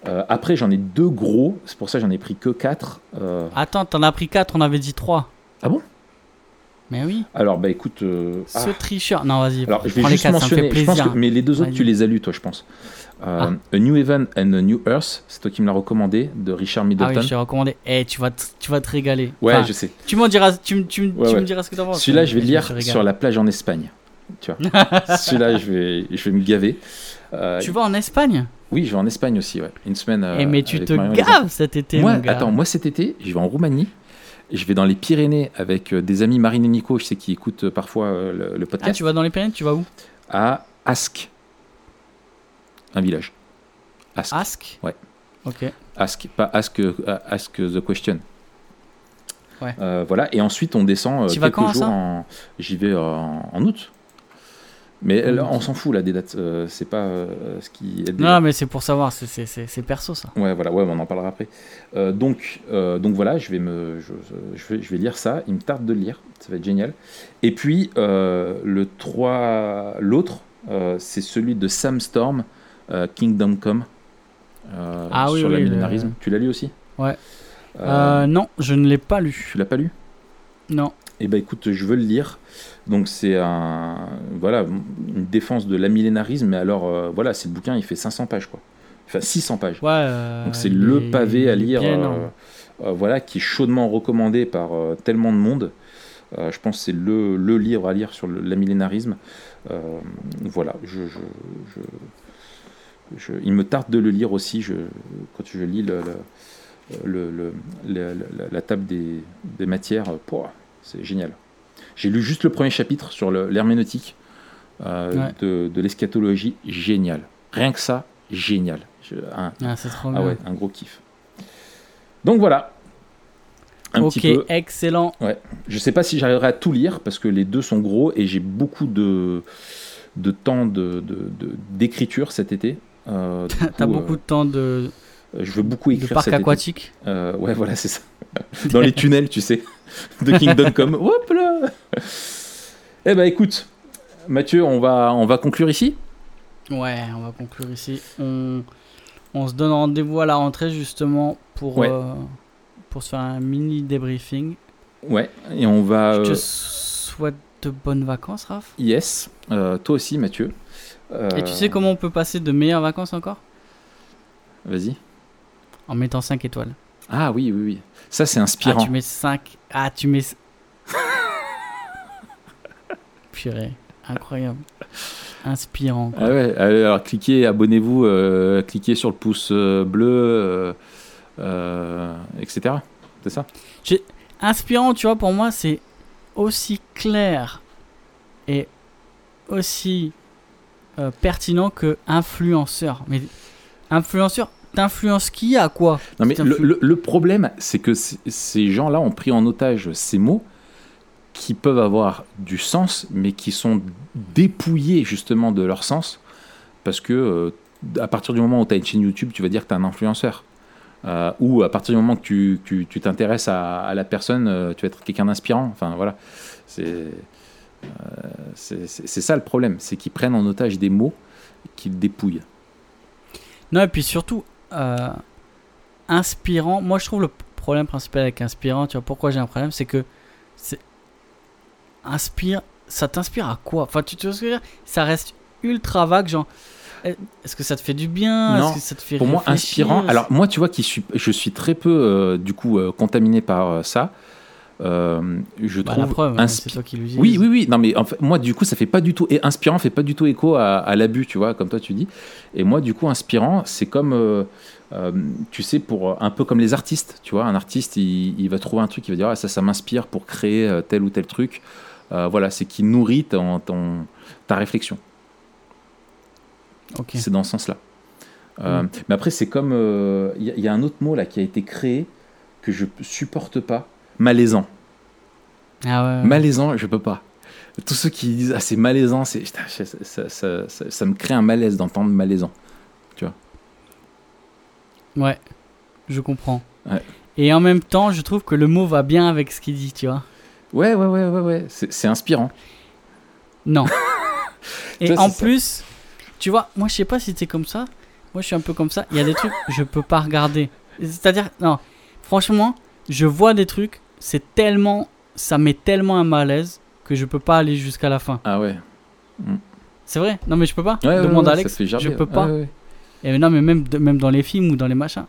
Euh, après, j'en ai deux gros, c'est pour ça que j'en ai pris que quatre. Euh, Attends, t'en as pris 4, on avait dit 3. Ah bon? Mais oui, alors, bah écoute. euh, ah. ce tricheur. Non, vas-y, Alors, je vais les juste 4, ça me fait mentionner, je pense plaisir. que- mais les deux autres, tu les as lus, toi, je pense. Euh, A New Heaven and a New Earth, c'est toi qui me l'as recommandé, de Richard Ah Middleton. oui, je t'ai recommandé. Eh, tu vas te, tu vas te régaler. ouais, Enfin, je sais. Tu m'en diras, tu, me- tu, Ouais, tu ouais. me diras ce que t'en penses. Celui-là, je vais le lire sur la plage en Espagne. Tu vois. Celui-là, je vais, je vais me gaver. Euh, Tu vas en Espagne? Oui, je vais en Espagne aussi, ouais. Une semaine. euh, Eh, mais tu te Marion gaves cet été, Moi, mon gars. attends, moi cet été, je vais en Roumanie. Je vais dans les Pyrénées avec euh, des amis Marine et Nico, je sais qui écoutent euh, parfois euh, le, Ah, podcast, tu vas dans les Pyrénées, tu vas où? À Ask, un village. Ask. Ask Ouais. Ok. Ask, pas ask, euh, ask the question. Ouais. Euh, voilà, et ensuite on descend euh, Tu vas quelques quand, jours en. J'y vais en, en août. Mais on s'en fout là des dates, euh, c'est pas euh, ce qui est Non, mais c'est pour savoir, c'est- perso ça. Ouais, voilà, ouais, on en parlera après. Euh, donc, donc voilà, je vais me, je, je vais, je vais lire ça. Il me tarde de le lire, ça va être génial. Et puis le 3, l'autre, c'est celui de Sam Storm, Kingdom Come, euh, Ah oui, sur oui, le- millénarisme. Tu l'as lu aussi? Ouais. Euh, Euh, non, je ne l'ai pas lu. Tu l'as pas lu? Non. Eh ben écoute, je veux le lire. Donc c'est un, voilà, une défense de l'amillénarisme. Mais alors, euh, voilà, c'est le bouquin, il fait 500 pages quoi. Enfin 600 pages. Ouais. euh, Donc c'est le est- pavé à lire, bien euh, euh, voilà, qui est chaudement recommandé par euh, tellement de monde. Euh, je pense que c'est le, le livre à lire sur l'amillénarisme. Euh, voilà, je, je- je- je- il me tarde de le lire aussi. Je, quand je lis le, le- le- le- le- la, la table des, des matières, c'est génial. J'ai lu juste le premier chapitre sur l'herméneutique euh, Ouais. de, de l'eschatologie, génial. Rien que ça, génial. Je- un, Ah, c'est trop ah bien. ouais, un gros kiff. Donc voilà. Un ok, petit peu. excellent. Je sais pas si j'arriverai à tout lire parce que les deux sont gros et j'ai beaucoup de, de temps de, de- de- d'écriture cet été. Euh, T'as coup, beaucoup euh, de temps de, je veux beaucoup de écrire parc cet été. aquatique. Euh, ouais, voilà, c'est ça. Dans les tunnels, tu sais, de Kingdom Come. Hop là Eh ben écoute, Mathieu, on va, on va conclure ici. Ouais, on va conclure ici. On, on se donne rendez-vous à la rentrée justement pour, Ouais. euh, pour se faire un mini débriefing. Ouais, et on va. Je te euh, souhaite de bonnes vacances, Raph. yes, Euh, toi aussi, Mathieu. Et tu sais comment on peut passer de meilleures vacances encore? Vas-y. En mettant 5 étoiles. Ah oui, oui, oui. Ça, c'est Ah, inspirant. tu mets 5. Ah, tu mets. Purée, incroyable. Inspirant. quoi. Ah ouais, allez, alors cliquez, abonnez-vous, euh, cliquez sur le pouce euh, bleu, euh, euh, etc. C'est ça? Inspirant, tu vois, pour moi, c'est aussi clair et aussi euh, pertinent que influenceur. Mais influenceur, t'influences qui à quoi Non mais le, le- le problème, c'est que ces gens-là ont pris en otage ces mots qui peuvent avoir du sens, mais qui sont dépouillés justement de leur sens, parce que euh, à partir du moment où tu as une chaîne YouTube, tu vas dire que tu es un influenceur. Euh, ou à partir du moment que tu tu- tu t'intéresses à, à la personne, tu vas être quelqu'un d'inspirant. Enfin voilà, c'est c'est c'est- ça le problème, c'est qu'ils prennent en otage des mots qu'ils dépouillent. Non, et puis surtout, euh, inspirant. Moi, je trouve le problème principal avec inspirant, tu vois, pourquoi j'ai un problème, c'est que c'est. Inspire. Ça t'inspire à quoi? Enfin, tu te vois ce que je veux dire? Ça reste ultra vague, genre. eh, Est-ce que ça te fait du bien? Non, Est-ce que ça te fait Pour moi, inspirant. Alors moi, tu vois, qui suis, je suis très peu euh, du coup euh, contaminé par euh, ça. Euh, je Bah, la trouve preuve, hein, inspi- c'est toi qui l'utilise. Oui, oui, oui. Non, mais en fait, moi, du coup, ça fait pas du tout. Et inspirant fait pas du tout écho à, à l'abus, tu vois, comme toi tu dis. Et moi, du coup, inspirant, c'est comme, euh, euh, tu sais, pour un peu comme les artistes, tu vois. Un artiste, il, il va trouver un truc, il va dire, ah, ça, ça m'inspire pour créer tel ou tel truc. Voilà, c'est qui nourrit ton, ton- ta réflexion. C'est dans ce sens-là. Euh, Mm. Mais après, c'est comme. Il y, a- y a un autre mot là qui a été créé que je supporte pas. Malaisant. Ah ouais. Malaisant, je peux pas. Tous ceux qui disent ah c'est malaisant, c'est ça, ça- ça- me crée un malaise d'entendre malaisant. Ouais, je comprends. Ouais. Et en même temps, je trouve que le mot va bien avec ce qu'il dit, tu vois. Ouais ouais ouais ouais ouais, c'est c'est inspirant. Non. Et en plus, tu vois, moi je sais pas si t'es comme ça. moi je suis un peu comme ça. Il y a des trucs je peux pas regarder. C'est-à-dire, non, franchement, je vois des trucs, c'est tellement, ça met tellement un malaise que je peux pas aller jusqu'à la fin. Ah ouais. C'est vrai? Non mais je peux pas? Ouais, Demande ouais, à ça Alex. Je peux pas. Ouais. Et non mais même, même dans les films ou dans les machins,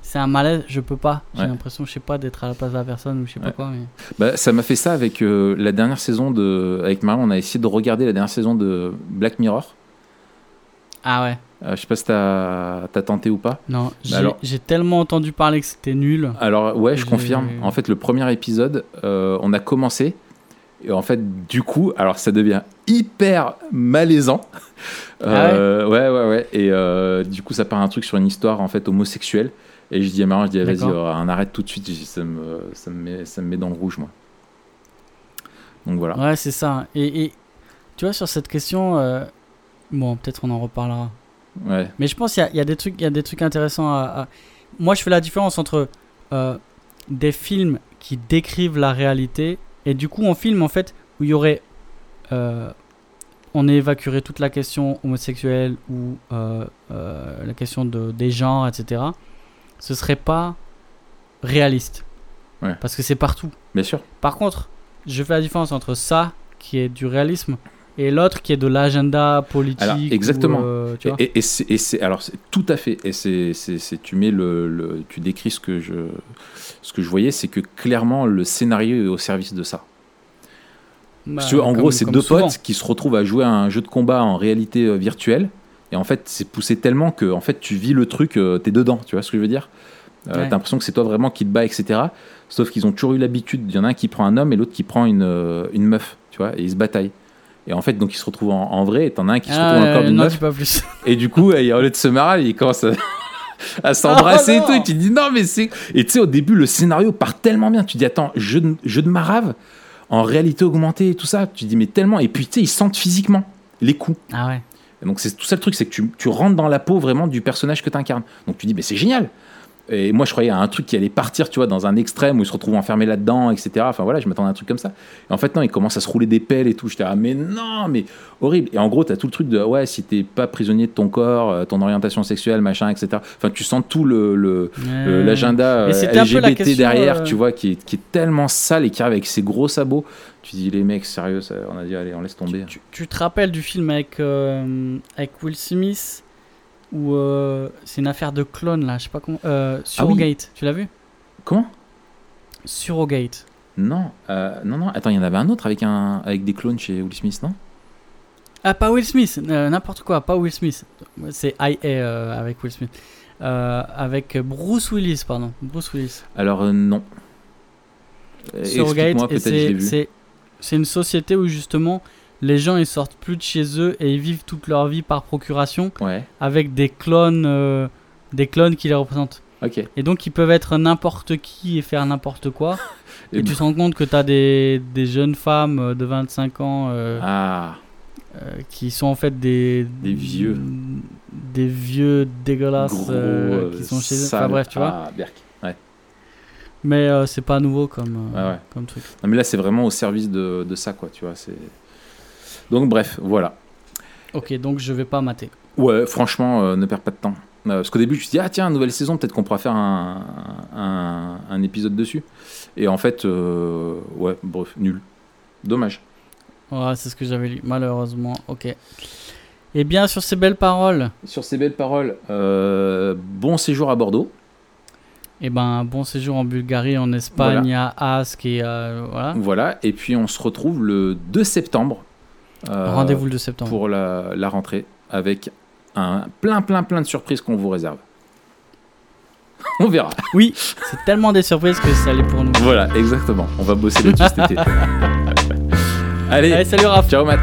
c'est un malaise, je peux pas. J'ai l'impression, je sais pas, d'être à la place de la personne ou je sais pas quoi. Mais... Bah, ça m'a fait ça avec euh, la dernière saison de. Avec Marion, on a essayé de regarder la dernière saison de Black Mirror. Ah ouais. Euh, je sais pas si t'as as tenté ou pas. Non, j'ai tellement entendu parler que c'était nul. Alors ouais, je confirme. En fait, le premier épisode, euh, on a commencé. Et en fait, du coup, alors ça devient hyper malaisant. Euh, ouais, ouais, ouais. Et du coup, ça part un truc sur une histoire en fait homosexuelle. Et je dis à Marion, je dis ah, vas-y, on arrête tout de suite. Ça me, ça me met, ça me met dans le rouge, moi. Donc voilà. Ouais, c'est ça. Et, et tu vois, sur cette question, bon, peut-être on en reparlera. Ouais. Mais je pense qu'il y a- il y, a des trucs- il y a des trucs intéressants à. à- Moi, je fais la différence entre euh, des films qui décrivent la réalité et du coup, un film en fait où il y aurait. euh, on évacuerait toute la question homosexuelle ou euh, euh, la question de, des genres, etc. Ce serait pas réaliste. Ouais. Parce que c'est partout. Bien sûr. Par contre, je fais la différence entre ça, qui est du réalisme, et l'autre qui est de l'agenda politique. Alors, ou, exactement. euh, tu vois Et, et c'est, alors tout à fait. Et c'est, tu mets le, le- tu décris ce que je, ce que je voyais, c'est que clairement le scénario est au service de ça. Bah, Si tu veux, en comme- gros, c'est deux souvent. potes qui se retrouvent à jouer à un jeu de combat en réalité euh, virtuelle. Et en fait, c'est poussé tellement que en fait, tu vis le truc, euh, t'es dedans. Tu vois ce que je veux dire? Euh, Ouais. T'as l'impression que c'est toi vraiment qui te bats, etc. Sauf qu'ils ont toujours eu l'habitude. Il y en a un qui prend un homme et l'autre qui prend une, euh, une meuf. Tu vois, et ils se bataillent. Et en fait, donc ils se retrouvent en, en vrai. Et t'en as un qui se Ah, retrouve encore euh, d'une meuf. dis pas plus. Et du coup, et au lieu de se marrer, il commence à, à s'embrasser et Oh, tout. non Et tu te dis non, mais c'est. Et tu sais, au début, le scénario part tellement bien. Tu te dis attends, jeu de, jeu de marave en réalité augmentée et tout ça. Tu te dis mais tellement. Et puis tu sais, ils sentent physiquement les coups. Ah ouais. Et donc c'est tout ça le truc, c'est que tu, tu rentres dans la peau vraiment du personnage que tu incarnes. Donc tu dis mais c'est génial. Et moi je croyais à un truc qui allait partir, tu vois, dans un extrême où ils se retrouvent enfermés là-dedans, etc. Enfin voilà, je m'attendais à un truc comme ça. Et en fait non, ils commencent à se rouler des pelles et tout. J'étais ah mais non, mais horrible. Et en gros t'as tout le truc de ouais si t'es pas prisonnier de ton corps, euh, ton orientation sexuelle, machin, etc. Enfin tu sens tout le, l'agenda euh, la LGBT question, derrière, euh, tu vois, qui est, qui est tellement sale et qui arrive avec ses gros sabots. Tu dis les mecs sérieux, ça- on a dit allez on laisse tomber. Tu, tu te rappelles du film avec, euh, avec Will Smith? Où euh, c'est une affaire de clone là, je sais pas comment. Euh, Surrogate, tu l'as vu? Comment? Surrogate. Non, euh, non, non. Attends, il y en avait un autre avec, un, avec des clones chez Will Smith, non? Ah, pas Will Smith, n'importe quoi, pas Will Smith. C'est IA avec Will Smith. Avec Bruce Willis, pardon. Bruce Willis. Alors, non. Surrogate, c'est une société où justement les gens ils sortent plus de chez eux et ils vivent toute leur vie par procuration Ouais, avec des clones, euh, des clones qui les représentent. Et donc ils peuvent être n'importe qui et faire n'importe quoi. et Et tu te rends compte que tu as des, des jeunes femmes euh, de 25 ans euh, Ah, euh, qui sont en fait des, Des vieux. Des vieux dégueulasses gros, qui sont chez eux. Enfin bref, tu vois. Ah, Berk. Ouais. Mais c'est pas nouveau comme, ouais. comme truc. Non, mais là, c'est vraiment au service de, de ça, quoi, tu vois. c'est- Donc, bref, voilà. Ok, donc je vais pas mater. Ouais, franchement, euh, ne perds pas de temps. Euh, parce qu'au début, je me suis dit, ah tiens, nouvelle saison, peut-être qu'on pourra faire un, un, un épisode dessus. Et en fait, euh, ouais, bref, nul. Dommage. Ouais, c'est ce que j'avais lu, malheureusement. Ok. Et bien, sur ces belles paroles, Sur ces belles paroles, bon séjour à Bordeaux. eh ben, bon séjour en Bulgarie, en Espagne, à Ask et voilà. Voilà, et puis on se retrouve le 2 septembre. Euh, Rendez-vous le 2 septembre. Pour la, la rentrée, avec un plein, plein, plein de surprises qu'on vous réserve. on verra. Oui, c'est tellement des surprises que ça allait pour nous. Voilà, exactement. On va bosser là-dessus cet été. Allez, Allez, salut Raph ciao Matt.